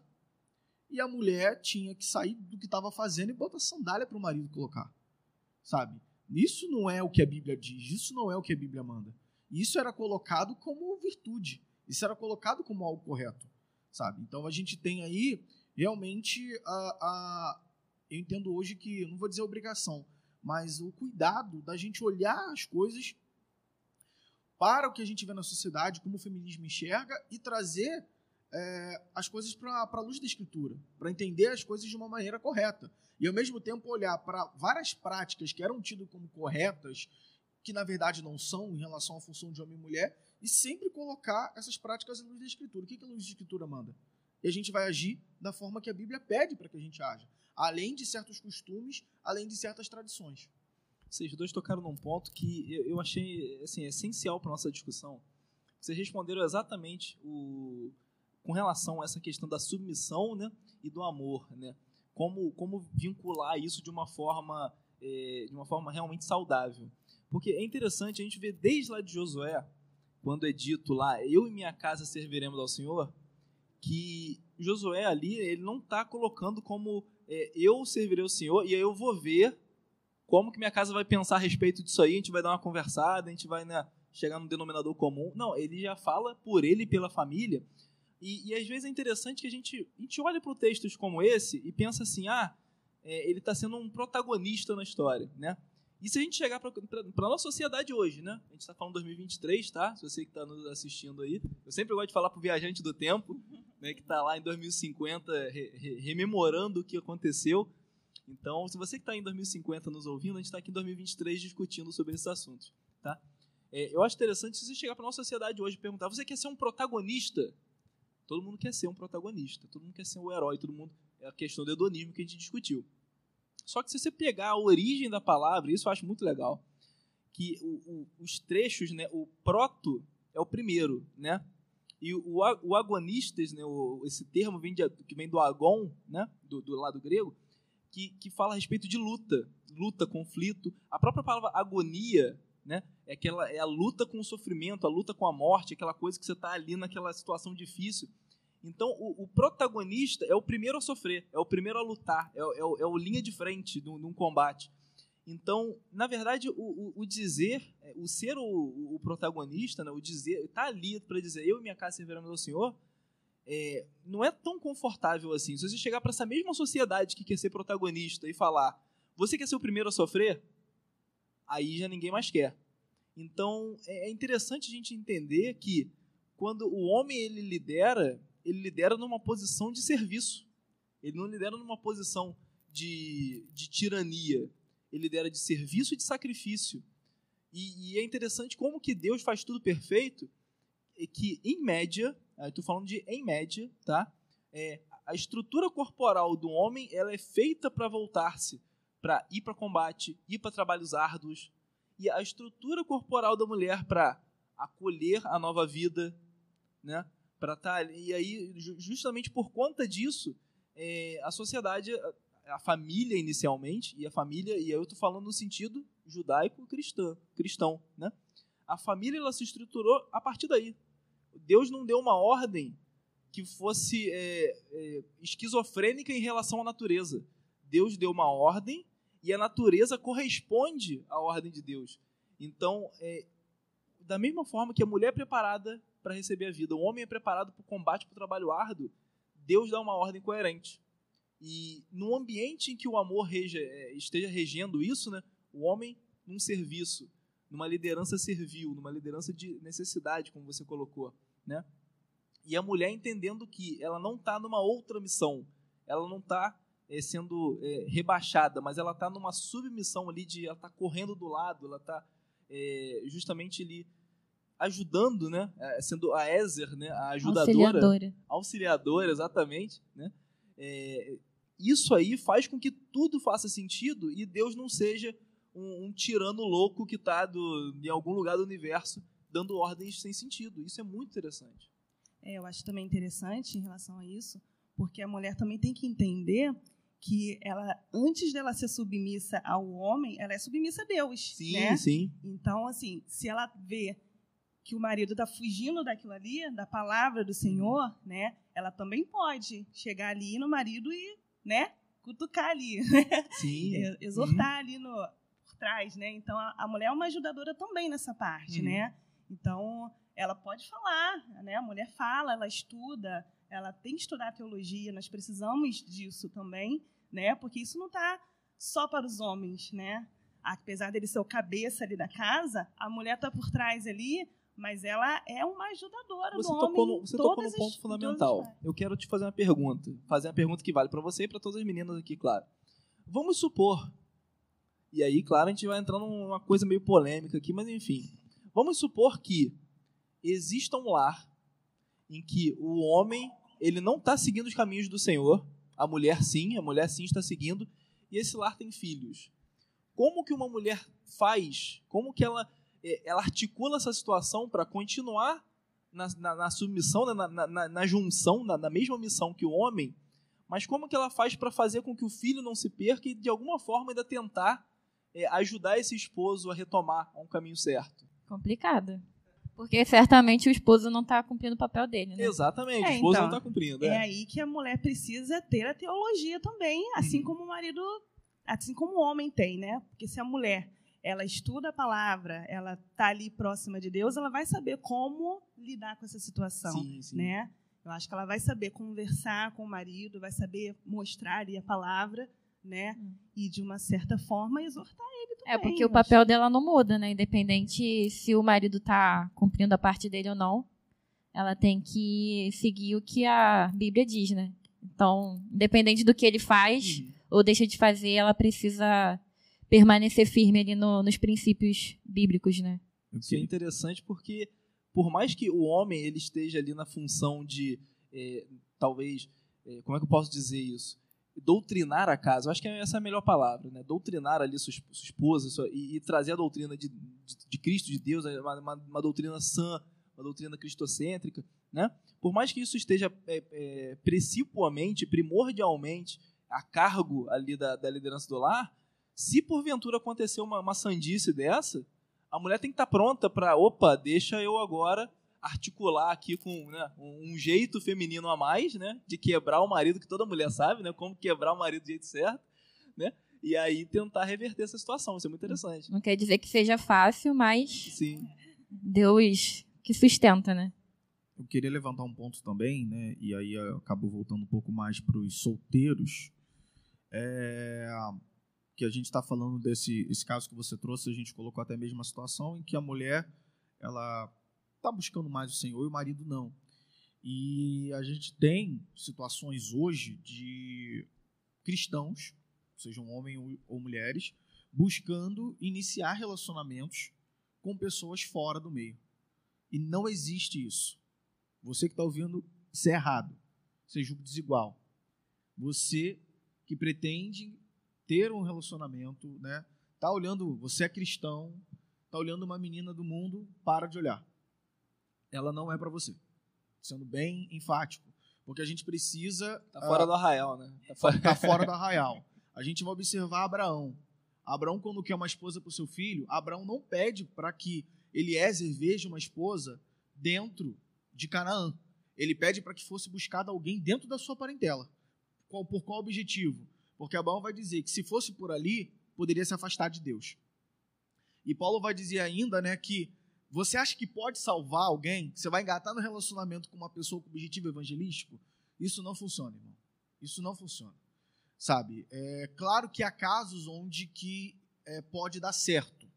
e a mulher tinha que sair do que estava fazendo e botar sandália para o marido colocar. Sabe? Isso não é o que a Bíblia diz, isso não é o que a Bíblia manda. Isso era colocado como virtude, isso era colocado como algo correto, sabe? Então a gente tem aí realmente a, a eu entendo hoje que, não vou dizer obrigação, mas o cuidado da gente olhar as coisas para o que a gente vê na sociedade, como o feminismo enxerga, e trazer é, as coisas para a luz da escritura, para entender as coisas de uma maneira correta. E, ao mesmo tempo, olhar para várias práticas que eram tidas como corretas, que na verdade não são em relação à função de homem e mulher, e sempre colocar essas práticas à luz da escritura. O que, que a luz da escritura manda? E a gente vai agir da forma que a Bíblia pede para que a gente haja além de certos costumes, além de certas tradições. Vocês dois tocaram num ponto que eu achei assim, essencial para nossa discussão. Vocês responderam exatamente o, com relação a essa questão da submissão né, e do amor. Né? Como, como vincular isso de uma forma é, de uma forma realmente saudável. Porque é interessante a gente ver desde lá de Josué, quando é dito lá, eu e minha casa serviremos ao Senhor, que Josué ali, ele não está colocando como é, eu servirei o Senhor e aí eu vou ver como que minha casa vai pensar a respeito disso aí, a gente vai dar uma conversada, a gente vai né, chegar no denominador comum. Não, ele já fala por ele e pela família. E, e às vezes é interessante que a gente, a gente olha para textos como esse e pensa assim, ah, é, ele está sendo um protagonista na história, né? E se a gente chegar para a nossa sociedade hoje, né? A gente está falando 2023, tá? Se você que está nos assistindo aí. Eu sempre gosto de falar para o viajante do tempo, né, que está lá em 2050 re, re, rememorando o que aconteceu. Então, se você que está em 2050 nos ouvindo, a gente está aqui em 2023 discutindo sobre esses assuntos, tá? É, eu acho interessante se você chegar para a nossa sociedade hoje e perguntar: você quer ser um protagonista? Todo mundo quer ser um protagonista, todo mundo quer ser um herói, todo mundo. É a questão do hedonismo que a gente discutiu. Só que se você pegar a origem da palavra, isso eu acho muito legal, que o, o, os trechos, né, o proto é o primeiro, né? E o, o agonistas, né, o, esse termo vem de, que vem do agon, né, do, do lado grego, que, que fala a respeito de luta, luta, conflito. A própria palavra agonia, né, é aquela é a luta com o sofrimento, a luta com a morte, aquela coisa que você está ali naquela situação difícil. Então, o, o, protagonista é o primeiro a sofrer, é o primeiro a lutar, é, é, é o linha de frente de um combate. Então, na verdade, o, o, o dizer, é, o ser o, protagonista, né, o dizer, tá ali para dizer eu e minha casa serviremos ao Senhor, é, não é tão confortável assim. Se você chegar para essa mesma sociedade que quer ser protagonista e falar, você quer ser o primeiro a sofrer, aí já ninguém mais quer. Então, é, é interessante a gente entender que quando o homem ele lidera, ele lidera numa posição de serviço. Ele não lidera numa posição de, de tirania. Ele lidera de serviço e de sacrifício. E, e, é interessante como que Deus faz tudo perfeito, e que, em média, estou falando de em média, tá? É, a estrutura corporal do homem ela é feita para voltar-se, para ir para combate, ir para trabalhos árduos. E a estrutura corporal da mulher para acolher a nova vida, né? Para estar tá. E aí, justamente por conta disso, é, a sociedade, a, a, família inicialmente, e a família, e aí eu estou falando no sentido judaico-cristão, cristão, né? A família ela se estruturou a partir daí. Deus não deu uma ordem que fosse é, é, esquizofrênica em relação à natureza. Deus deu uma ordem e a natureza corresponde à ordem de Deus. Então, é, da mesma forma que a mulher é preparada para receber a vida, o homem é preparado para o combate, para o trabalho árduo, Deus dá uma ordem coerente. E no ambiente em que o amor é, esteja regendo isso, né, o homem num serviço, numa liderança servil, numa liderança de necessidade, como você colocou, né? E a mulher entendendo que ela não está numa outra missão, ela não está é, sendo é, rebaixada, mas ela está numa submissão ali de ela está correndo do lado, ela está é, justamente ali ajudando, né? É, sendo a Ezer, né? A ajudadora, Auxiliadora. auxiliadora, exatamente, né? É, isso aí faz com que tudo faça sentido e Deus não seja um, um tirano louco que está em algum lugar do universo dando ordens sem sentido. Isso é muito interessante. É, eu acho também interessante em relação a isso, porque a mulher também tem que entender que ela, antes dela ser submissa ao homem, ela é submissa a Deus. Sim, né? sim. Então, assim, se ela vê que o marido está fugindo daquilo ali, da palavra do Senhor, né? Ela também pode chegar ali no marido e, né? Cutucar ali, né? Sim. É, exortar ali no por trás, né? Então a, a mulher é uma ajudadora também nessa parte, Uhum. né? Então ela pode falar, né? A mulher fala, ela estuda, ela tem que estudar teologia. Nós precisamos disso também, né? Porque isso não está só para os homens, né? Apesar dele ser o cabeça ali da casa, a mulher está por trás ali, mas ela é uma ajudadora Você do tocou, homem. no, você tocou num ponto as- fundamental. Eu quero te fazer uma pergunta. Fazer uma pergunta que vale para você e para todas as meninas aqui, claro. Vamos supor. E aí, claro, a gente vai entrar numa coisa meio polêmica aqui, mas enfim. Vamos supor que exista um lar em que o homem ele não está seguindo os caminhos do Senhor, a mulher sim, a mulher sim está seguindo, e esse lar tem filhos. Como que uma mulher faz? Como que ela ela articula essa situação para continuar na, na, na submissão, né, na, na- na, na junção, na, na mesma missão que o homem, mas como que ela faz para fazer com que o filho não se perca e de alguma forma ainda tentar eh, ajudar esse esposo a retomar um caminho certo? Complicado. Porque certamente o esposo não está cumprindo o papel dele, né? Exatamente, É, o esposo então, não está cumprindo. É É. aí que a mulher precisa ter a teologia também, assim Uhum. como o marido, assim como o homem tem, né? Porque se a mulher ela estuda a palavra, ela tá ali próxima de Deus, ela vai saber como lidar com essa situação, Sim, sim. né? Eu acho que ela vai saber conversar com o marido, vai saber mostrar ali a palavra, né? Hum. E de uma certa forma exortar ele também. É, porque o papel dela não muda, né? Independente se o marido tá cumprindo a parte dele ou não, ela tem que seguir o que a Bíblia diz, né? Então, independente do que ele faz Uhum. ou deixa de fazer, ela precisa permanecer firme ali no- nos princípios bíblicos, né? Isso é interessante porque, por mais que o homem ele esteja ali na função de, eh, talvez, eh, como é que eu posso dizer isso? Doutrinar a casa. Eu acho que essa é a melhor palavra, né? Doutrinar ali sua, sua esposa sua- e, e trazer a doutrina de, de, de Cristo, de Deus, né? uma, uma, uma doutrina sã, uma doutrina cristocêntrica, né? Por mais que isso esteja eh, eh, precipuamente, primordialmente, a cargo ali da, da liderança do lar, se porventura acontecer uma, uma sandice dessa, a mulher tem que estar pronta para, opa, deixa eu agora articular aqui com né, um um jeito feminino a mais, né, de quebrar o marido que toda mulher sabe, né, como quebrar o marido do jeito certo, né, e aí tentar reverter essa situação. Isso é muito interessante. Não quer dizer que seja fácil, mas Sim. Deus que sustenta, né? Eu queria levantar um ponto também, né? E aí eu acabo voltando um pouco mais para os solteiros. É, que a gente está falando desse esse caso que você trouxe, a gente colocou até mesmo a situação em que a mulher ela está buscando mais o Senhor e o marido não. E a gente tem situações hoje de cristãos, sejam homens ou- mulheres, buscando iniciar relacionamentos com pessoas fora do meio. E não existe isso. Você que está ouvindo, isso é errado. É julgo desigual. Você que pretende ter um relacionamento, né? Tá olhando, você é cristão, tá olhando uma menina do mundo, para de olhar. Ela não é para você. Sendo bem enfático, porque a gente precisa Tá fora ah, do arraial, né? Tá fora... tá fora do arraial. A gente vai observar Abraão. Abraão, quando quer uma esposa para o seu filho, Abraão não pede para que Eliezer veja uma esposa dentro de Canaã. Ele pede para que fosse buscado alguém dentro da sua parentela. Qual, por qual objetivo? Porque Abraão vai dizer que se fosse por ali, poderia se afastar de Deus. E Paulo vai dizer ainda né, que você acha que pode salvar alguém? Você vai engatar no relacionamento com uma pessoa com objetivo evangelístico? Isso não funciona, irmão. Isso não funciona. Sabe? É claro que há casos onde que é, pode dar certo,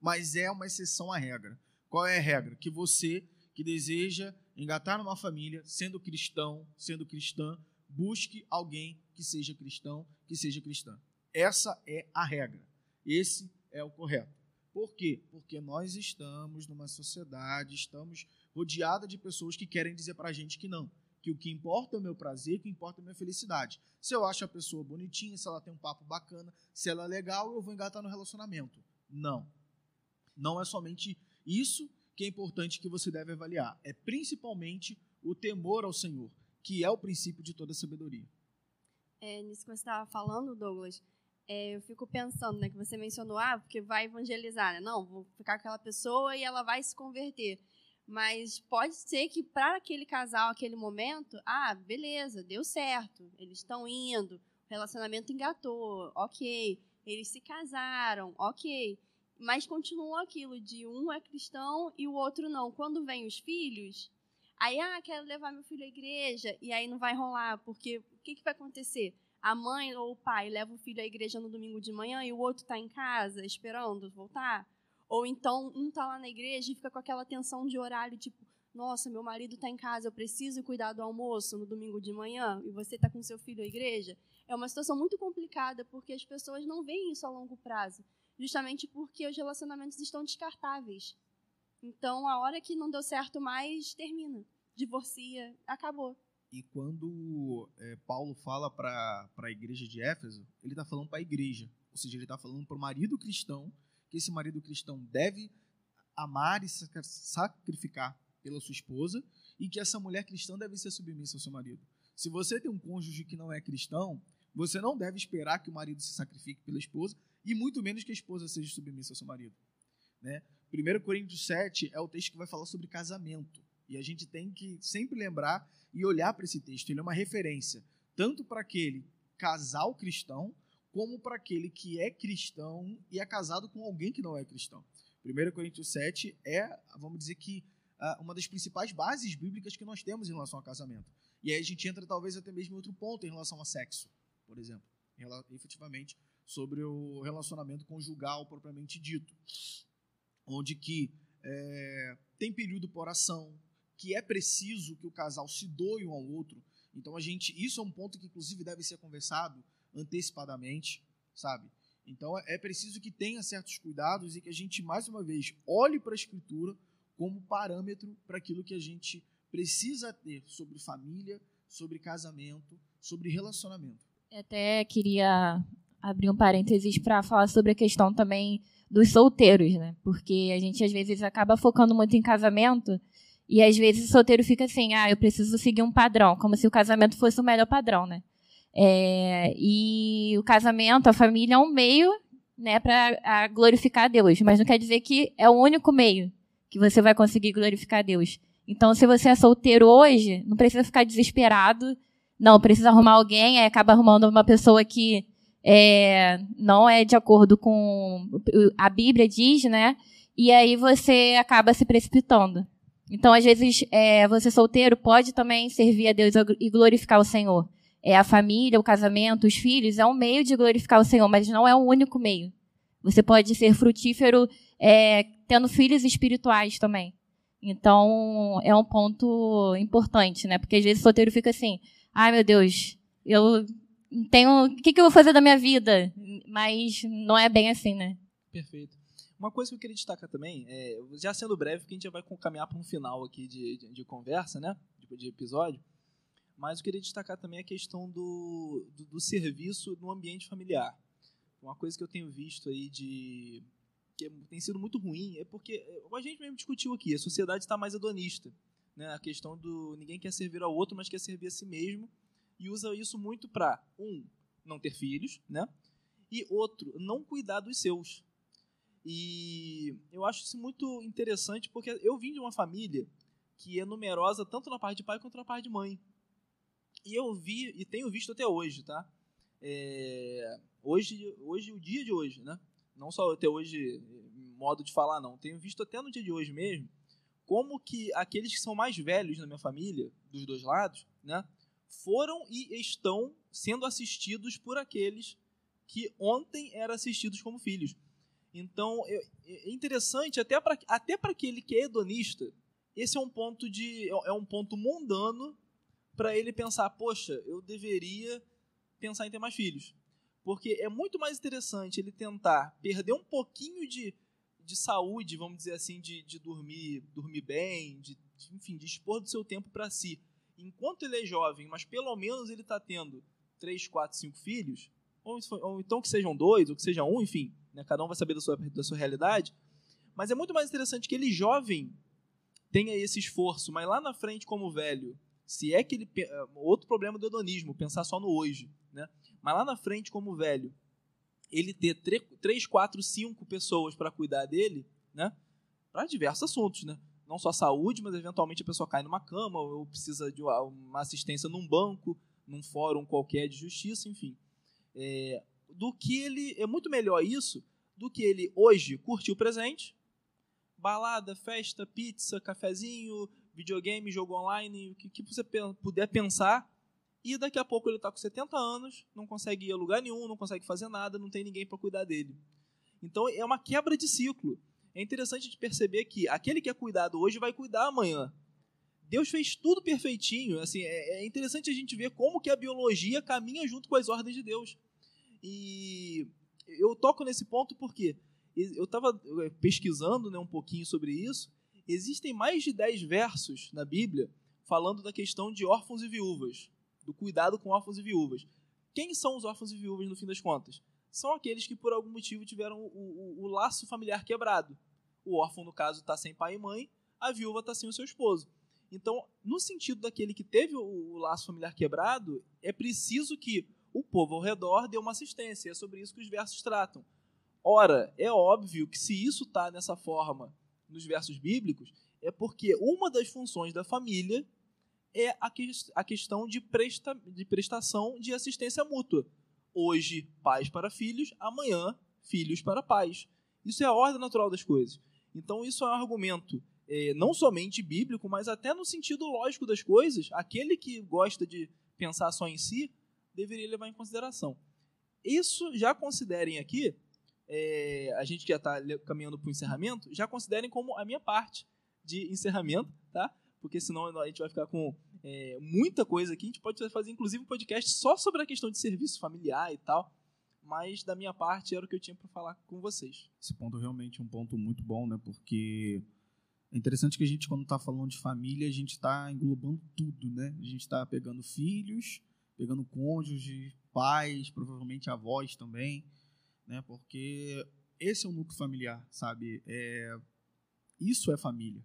mas é uma exceção à regra. Qual é a regra? Que você que deseja engatar numa família, sendo cristão, sendo cristã, busque alguém que seja cristão, que seja cristã. Essa é a regra. Esse é o correto. Por quê? Porque nós estamos numa sociedade, estamos rodeada de pessoas que querem dizer para a gente que não. Que o que importa é o meu prazer, que importa é a minha felicidade. Se eu acho a pessoa bonitinha, se ela tem um papo bacana, se ela é legal, eu vou engatar no relacionamento. Não. Não é somente isso que é importante que você deve avaliar. É principalmente o temor ao Senhor, que é o princípio de toda sabedoria. É, nisso que você estava falando, Douglas, é, eu fico pensando, né, que você mencionou, ah, porque vai evangelizar, né? Não, vou ficar com aquela pessoa e ela vai se converter. Mas pode ser que para aquele casal, aquele momento, ah, beleza, deu certo, eles estão indo, o relacionamento engatou, ok, eles se casaram, ok. Mas continua aquilo de um é cristão e o outro não. Quando vem os filhos, aí, ah, quero levar meu filho à igreja, e aí não vai rolar, porque o que, que vai acontecer? a mãe ou o pai leva o filho à igreja no domingo de manhã e o outro está em casa esperando voltar? Ou então um está lá na igreja e fica com aquela tensão de horário, tipo, nossa, meu marido está em casa, eu preciso cuidar do almoço no domingo de manhã e você está com seu filho à igreja? É uma situação muito complicada porque as pessoas não veem isso a longo prazo, justamente porque os relacionamentos estão descartáveis. Então, a hora que não deu certo mais, termina. Divorcia, acabou. E quando é, Paulo fala para a igreja de Éfeso, ele está falando para a igreja. Ou seja, ele está falando para o marido cristão que esse marido cristão deve amar e sacrificar pela sua esposa e que essa mulher cristã deve ser submissa ao seu marido. Se você tem um cônjuge que não é cristão, você não deve esperar que o marido se sacrifique pela esposa e muito menos que a esposa seja submissa ao seu marido. Né? 1 Coríntios 7 é o texto que vai falar sobre casamento. E a gente tem que sempre lembrar e olhar para esse texto. Ele é uma referência tanto para aquele casal cristão, como para aquele que é cristão e é casado com alguém que não é cristão. 1 Coríntios 7 é, vamos dizer que, ah, uma das principais bases bíblicas que nós temos em relação ao casamento. E aí a gente entra talvez até mesmo em outro ponto em relação a sexo, por exemplo. Efetivamente, sobre o relacionamento conjugal propriamente dito. Onde que é, tem período por oração, que é preciso que o casal se doe um ao outro. Então a gente, isso é um ponto que inclusive deve ser conversado antecipadamente, sabe? Então é preciso que tenha certos cuidados e que a gente mais uma vez olhe para a escritura como parâmetro para aquilo que a gente precisa ter sobre família, sobre casamento, sobre relacionamento. Eu até queria abrir um parênteses para falar sobre a questão também dos solteiros, né? Porque a gente às vezes acaba focando muito em casamento e às vezes o solteiro fica assim, ah, eu preciso seguir um padrão, como se o casamento fosse o melhor padrão, né? É, e o casamento, a família é um meio, né, para glorificar Deus, mas não quer dizer que é o único meio que você vai conseguir glorificar Deus. Então, se você é solteiro hoje, não precisa ficar desesperado, não, precisa arrumar alguém, aí acaba arrumando uma pessoa que é, não é de acordo com a Bíblia diz, né? E aí você acaba se precipitando. Então, às vezes, é, você solteiro pode também servir a Deus e glorificar o Senhor. É a família, o casamento, os filhos é um meio de glorificar o Senhor, mas não é o único meio. Você pode ser frutífero é, tendo filhos espirituais também. Então, é um ponto importante, né? Porque às vezes o solteiro fica assim: ai meu Deus, eu tenho. O que, que eu vou fazer da minha vida? Mas não é bem assim, né? Perfeito. Uma coisa que eu queria destacar também, é, já sendo breve, porque a gente já vai caminhar para um final aqui de, de, de conversa, né? De, de, episódio. Mas eu queria destacar também a questão do, do, do, serviço no ambiente familiar. Uma coisa que eu tenho visto aí de que tem sido muito ruim é porque é, a gente mesmo discutiu aqui, a sociedade está mais hedonista, né? A questão do ninguém quer servir ao outro, mas quer servir a si mesmo e usa isso muito para um não ter filhos, né? E outro não cuidar dos seus. E eu acho isso muito interessante porque eu vim de uma família que é numerosa tanto na parte de pai quanto na parte de mãe. E eu vi, e tenho visto até hoje, tá? É, hoje, hoje, o dia de hoje, né? Não só até hoje, modo de falar, não. Tenho visto até no dia de hoje mesmo, como que aqueles que são mais velhos na minha família, dos dois lados, né? Foram e estão sendo assistidos por aqueles que ontem eram assistidos como filhos. Então, é, é interessante, até para até aquele que é hedonista, esse é um ponto de é um ponto mundano para ele pensar, poxa, eu deveria pensar em ter mais filhos. Porque é muito mais interessante ele tentar perder um pouquinho de, de saúde, vamos dizer assim, de, de dormir, dormir bem, de, de enfim, de expor do seu tempo para si, enquanto ele é jovem, mas pelo menos ele está tendo três, quatro, cinco filhos, ou, ou, então que sejam dois, ou que seja um, enfim, né, cada um vai saber da sua, da sua realidade. Mas é muito mais interessante que ele jovem tenha esse esforço, mas lá na frente, como velho, se é que ele. Eh, outro problema do hedonismo, pensar só no hoje. Né? Mas lá na frente, como velho, ele ter três, quatro, cinco pessoas para cuidar dele, né? Para diversos assuntos, né? Não só saúde, mas eventualmente a pessoa cai numa cama ou precisa de uma assistência num banco, num fórum qualquer de justiça, enfim. É, do que ele. É muito melhor isso do que ele hoje curtir o presente, balada, festa, pizza, cafezinho, videogame, jogo online, o que, que você puder pensar. E daqui a pouco ele está com 70 anos, não consegue ir a lugar nenhum, não consegue fazer nada, não tem ninguém para cuidar dele. Então é uma quebra de ciclo. É interessante de perceber que aquele que é cuidado hoje vai cuidar amanhã. Deus fez tudo perfeitinho. Assim, é, é interessante a gente ver como que a biologia caminha junto com as ordens de Deus. E eu toco nesse ponto porque eu estava eh, pesquisando né, um pouquinho sobre isso. Existem mais de 10 versos na Bíblia falando da questão de órfãos e viúvas, do cuidado com órfãos e viúvas. Quem são os órfãos e viúvas no fim das contas? São aqueles que por algum motivo tiveram o, o, o laço familiar quebrado. O órfão, no caso, está sem pai e mãe, a viúva está sem o seu esposo. Então, no sentido daquele que teve o, o laço familiar quebrado, é preciso que o povo ao redor dê uma assistência. É sobre isso que os versos tratam. Ora, é óbvio que se isso está dessa forma nos versos bíblicos, é porque uma das funções da família é a, que, a questão de, presta, de prestação de assistência mútua. Hoje, pais para filhos, amanhã, filhos para pais. Isso é a ordem natural das coisas. Então, isso é um argumento é, não somente bíblico, mas até no sentido lógico das coisas. Aquele que gosta de pensar só em si deveria levar em consideração. Isso já considerem aqui é, a gente que já está caminhando para o encerramento, já considerem como a minha parte de encerramento, tá? Porque senão a gente vai ficar com é, muita coisa aqui. A gente pode fazer, inclusive, um podcast só sobre a questão de serviço familiar e tal. Mas, da minha parte, era o que eu tinha para falar com vocês. Esse ponto realmente é um ponto muito bom, né? Porque é interessante que a gente, quando está falando de família, a gente está englobando tudo, né? A gente está pegando filhos, pegando cônjuges, pais, provavelmente avós também né? Porque esse é o núcleo familiar, sabe? É, isso é família,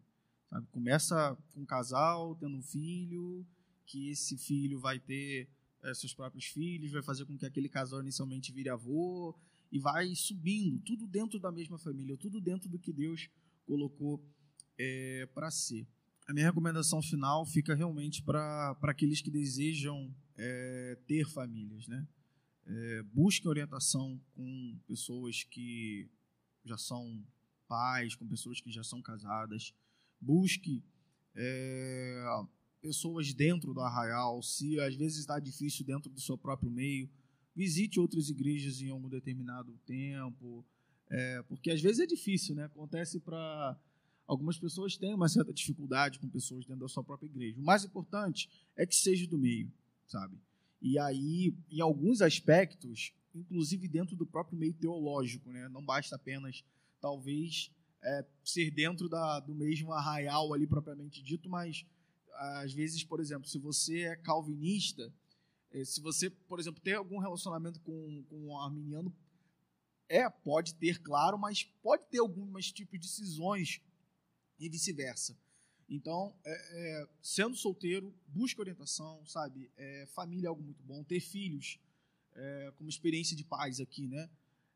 sabe? Começa com um casal tendo um filho, que esse filho vai ter é, seus próprios filhos, vai fazer com que aquele casal inicialmente vire avô e vai subindo, tudo dentro da mesma família, tudo dentro do que Deus colocou é, para ser. A minha recomendação final fica realmente para aqueles que desejam é, ter famílias, né? É, busquem orientação com pessoas que já são pais, com pessoas que já são casadas. Busque é, pessoas dentro do arraial. Se às vezes está difícil dentro do seu próprio meio, visite outras igrejas em algum determinado tempo. É, porque às vezes é difícil, né? Acontece para algumas pessoas têm uma certa dificuldade com pessoas dentro da sua própria igreja. O mais importante é que seja do meio, sabe? E aí, em alguns aspectos, inclusive dentro do próprio meio teológico, né? não basta apenas, talvez, é, ser dentro da, do mesmo arraial ali propriamente dito, mas às vezes, por exemplo, se você é calvinista, é, se você, por exemplo, tem algum relacionamento com, com um arminiano, é, pode ter, claro, mas pode ter alguns tipos de decisões e vice-versa. Então, é, é, sendo solteiro, busque orientação, sabe? É, família é algo muito bom. Ter filhos, é, como experiência de pais aqui, né?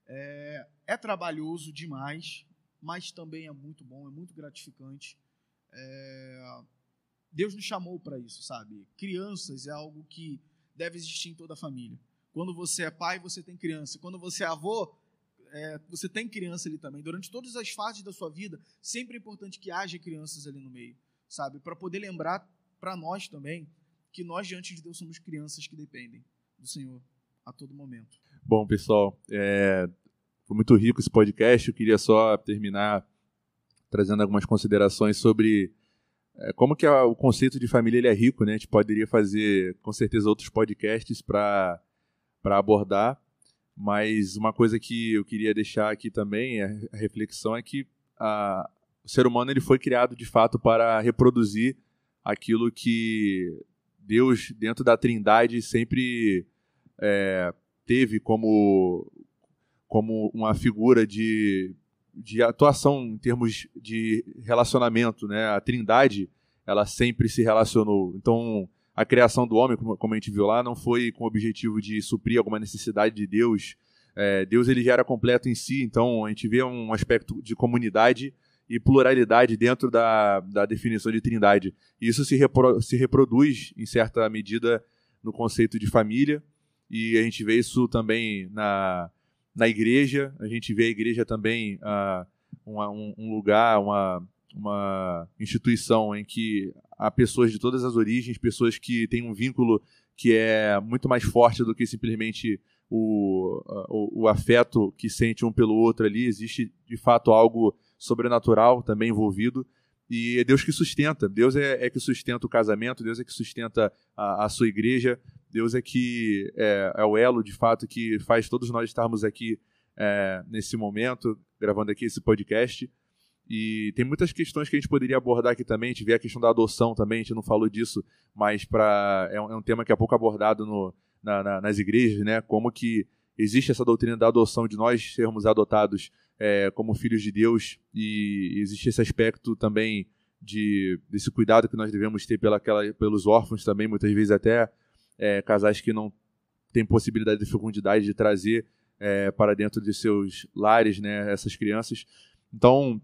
É, é, trabalhoso demais, mas também é muito bom, é muito gratificante. É, Deus nos chamou para isso, sabe? Crianças é algo que deve existir em toda a família. Quando você é pai, você tem criança. Quando você é avô, é, você tem criança ali também. Durante todas as fases da sua vida, sempre é importante que haja crianças ali no meio, sabe? Para poder lembrar para nós também que nós diante de Deus somos crianças que dependem do Senhor a todo momento. Bom, pessoal, é, foi muito rico esse podcast. Eu queria só terminar trazendo algumas considerações sobre é, como que a, o conceito de família ele é rico, né? A gente poderia fazer, com certeza, outros podcasts para abordar, mas uma coisa que eu queria deixar aqui também, a, a reflexão, é que a, o ser humano ele foi criado, de fato, para reproduzir aquilo que Deus, dentro da trindade, sempre é, teve como, como uma figura de, de atuação em termos de relacionamento, né? A Trindade, ela sempre se relacionou. Então, a criação do homem, como a gente viu lá, não foi com o objetivo de suprir alguma necessidade de Deus. É, Deus ele já era completo em si, então a gente vê um aspecto de comunidade e pluralidade dentro da, da definição de trindade. E isso se, repro, se reproduz, em certa medida, no conceito de família, e a gente vê isso também na, na igreja, a gente vê a igreja também uh, uma, um, um, lugar, uma, uma instituição em que há pessoas de todas as origens, pessoas que têm um vínculo que é muito mais forte do que simplesmente o, o, o afeto que sente um pelo outro ali. Existe de fato algo sobrenatural também envolvido. E é Deus que sustenta, Deus é, é que sustenta o casamento, Deus é que sustenta a, a sua igreja, Deus é que é, é, o elo, de fato, que faz todos nós estarmos aqui é, nesse momento, gravando aqui esse podcast. E tem muitas questões que a gente poderia abordar aqui também. A gente vê a questão da adoção também, a gente não falou disso, mas pra, é, um, é um tema que é pouco abordado no, na, na, nas igrejas, né? Como que existe essa doutrina da adoção, de nós sermos adotados é, como filhos de Deus, e existe esse aspecto também de, desse cuidado que nós devemos ter pela, aquela, pelos órfãos também, muitas vezes até é, casais que não têm possibilidade de fecundidade de trazer é, para dentro de seus lares né, essas crianças. Então,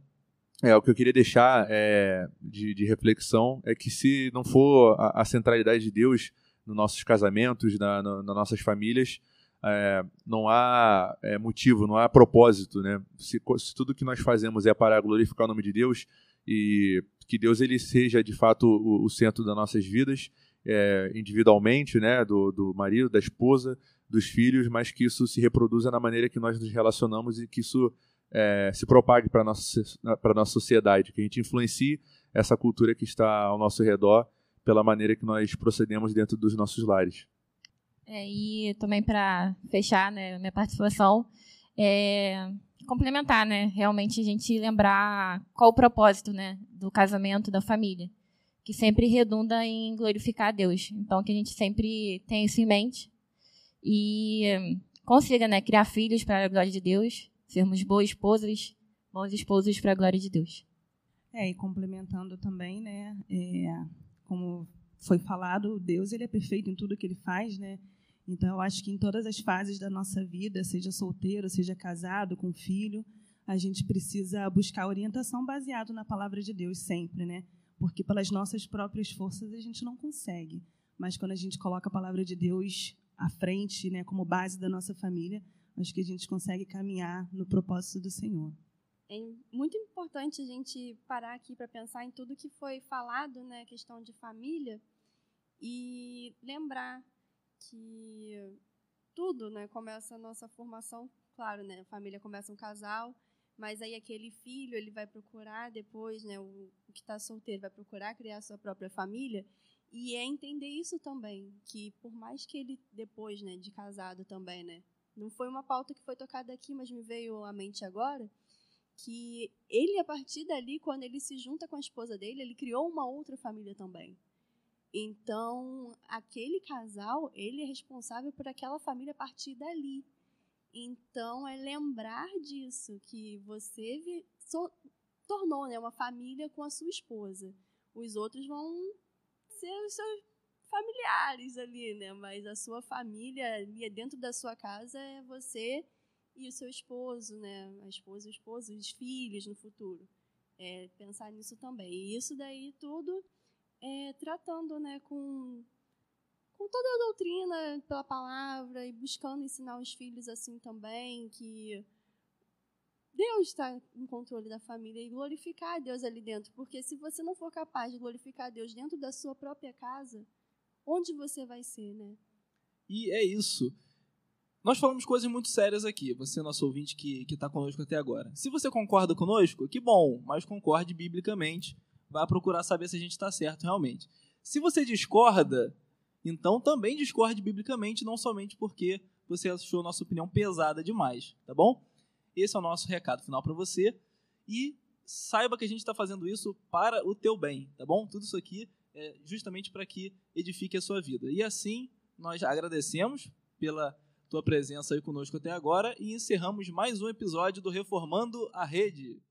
é, o que eu queria deixar é, de, de, reflexão é que se não for a, a centralidade de Deus nos nossos casamentos, na, na, nas nossas famílias, é, não há é, motivo, não há propósito, né? Se, se, tudo que nós fazemos é para glorificar o nome de Deus e que Deus ele seja de fato o, o centro das nossas vidas é, individualmente, né, do, do marido, da esposa, dos filhos, mas que isso se reproduza na maneira que nós nos relacionamos e que isso é, se propague para nossa, nossa sociedade, que a gente influencie essa cultura que está ao nosso redor pela maneira que nós procedemos dentro dos nossos lares. É, e também para fechar né, minha participação, é, complementar, né, realmente a gente lembrar qual o propósito né, do casamento, da família que sempre redunda em glorificar a Deus. Então, que a gente sempre tenha isso em mente e consiga né, criar filhos para a glória de Deus, sermos boas esposas, bons esposos para a glória de Deus. É, e complementando também, né, é, como foi falado, Deus ele é perfeito em tudo que ele faz, né? Então, eu acho que em todas as fases da nossa vida, seja solteiro, seja casado, com filho, a gente precisa buscar orientação baseado na palavra de Deus sempre, né? porque pelas nossas próprias forças a gente não consegue. Mas quando a gente coloca a palavra de Deus à frente, né, como base da nossa família, acho que a gente consegue caminhar no propósito do Senhor. É muito importante a gente parar aqui para pensar em tudo que foi falado, né, questão de família, e lembrar que tudo, né, começa a nossa formação, claro, né, a família começa um casal, mas aí aquele filho ele vai procurar depois, né, o, o que está solteiro vai procurar criar sua própria família e é entender isso também, que por mais que ele depois, né, de casado também, né, não foi uma pauta que foi tocada aqui, mas me veio à mente agora, que ele a partir dali, quando ele se junta com a esposa dele, ele criou uma outra família também. Então, aquele casal, ele é responsável por aquela família a partir dali. Então, é lembrar disso, que você so, tornou né, uma família com a sua esposa. Os outros vão ser os seus familiares ali, né? Mas a sua família ali dentro da sua casa é você e o seu esposo, né? A esposa, o esposo, os filhos no futuro. É, pensar nisso também. E isso daí tudo é, tratando né, com, com toda a doutrina pela palavra e buscando ensinar os filhos assim também, que Deus está no controle da família e glorificar a Deus ali dentro. Porque se você não for capaz de glorificar a Deus dentro da sua própria casa, onde você vai ser, né? E é isso. Nós falamos coisas muito sérias aqui, você, nosso ouvinte que está conosco até agora. Se você concorda conosco, que bom, mas concorde biblicamente. Vá procurar saber se a gente está certo realmente. Se você discorda, então também discorde biblicamente, não somente porque você achou nossa opinião pesada demais, tá bom? Esse é o nosso recado final para você. E saiba que a gente está fazendo isso para o teu bem, tá bom? Tudo isso aqui é justamente para que edifique a sua vida. E assim, nós agradecemos pela tua presença aí conosco até agora e encerramos mais um episódio do Reformando a Rede.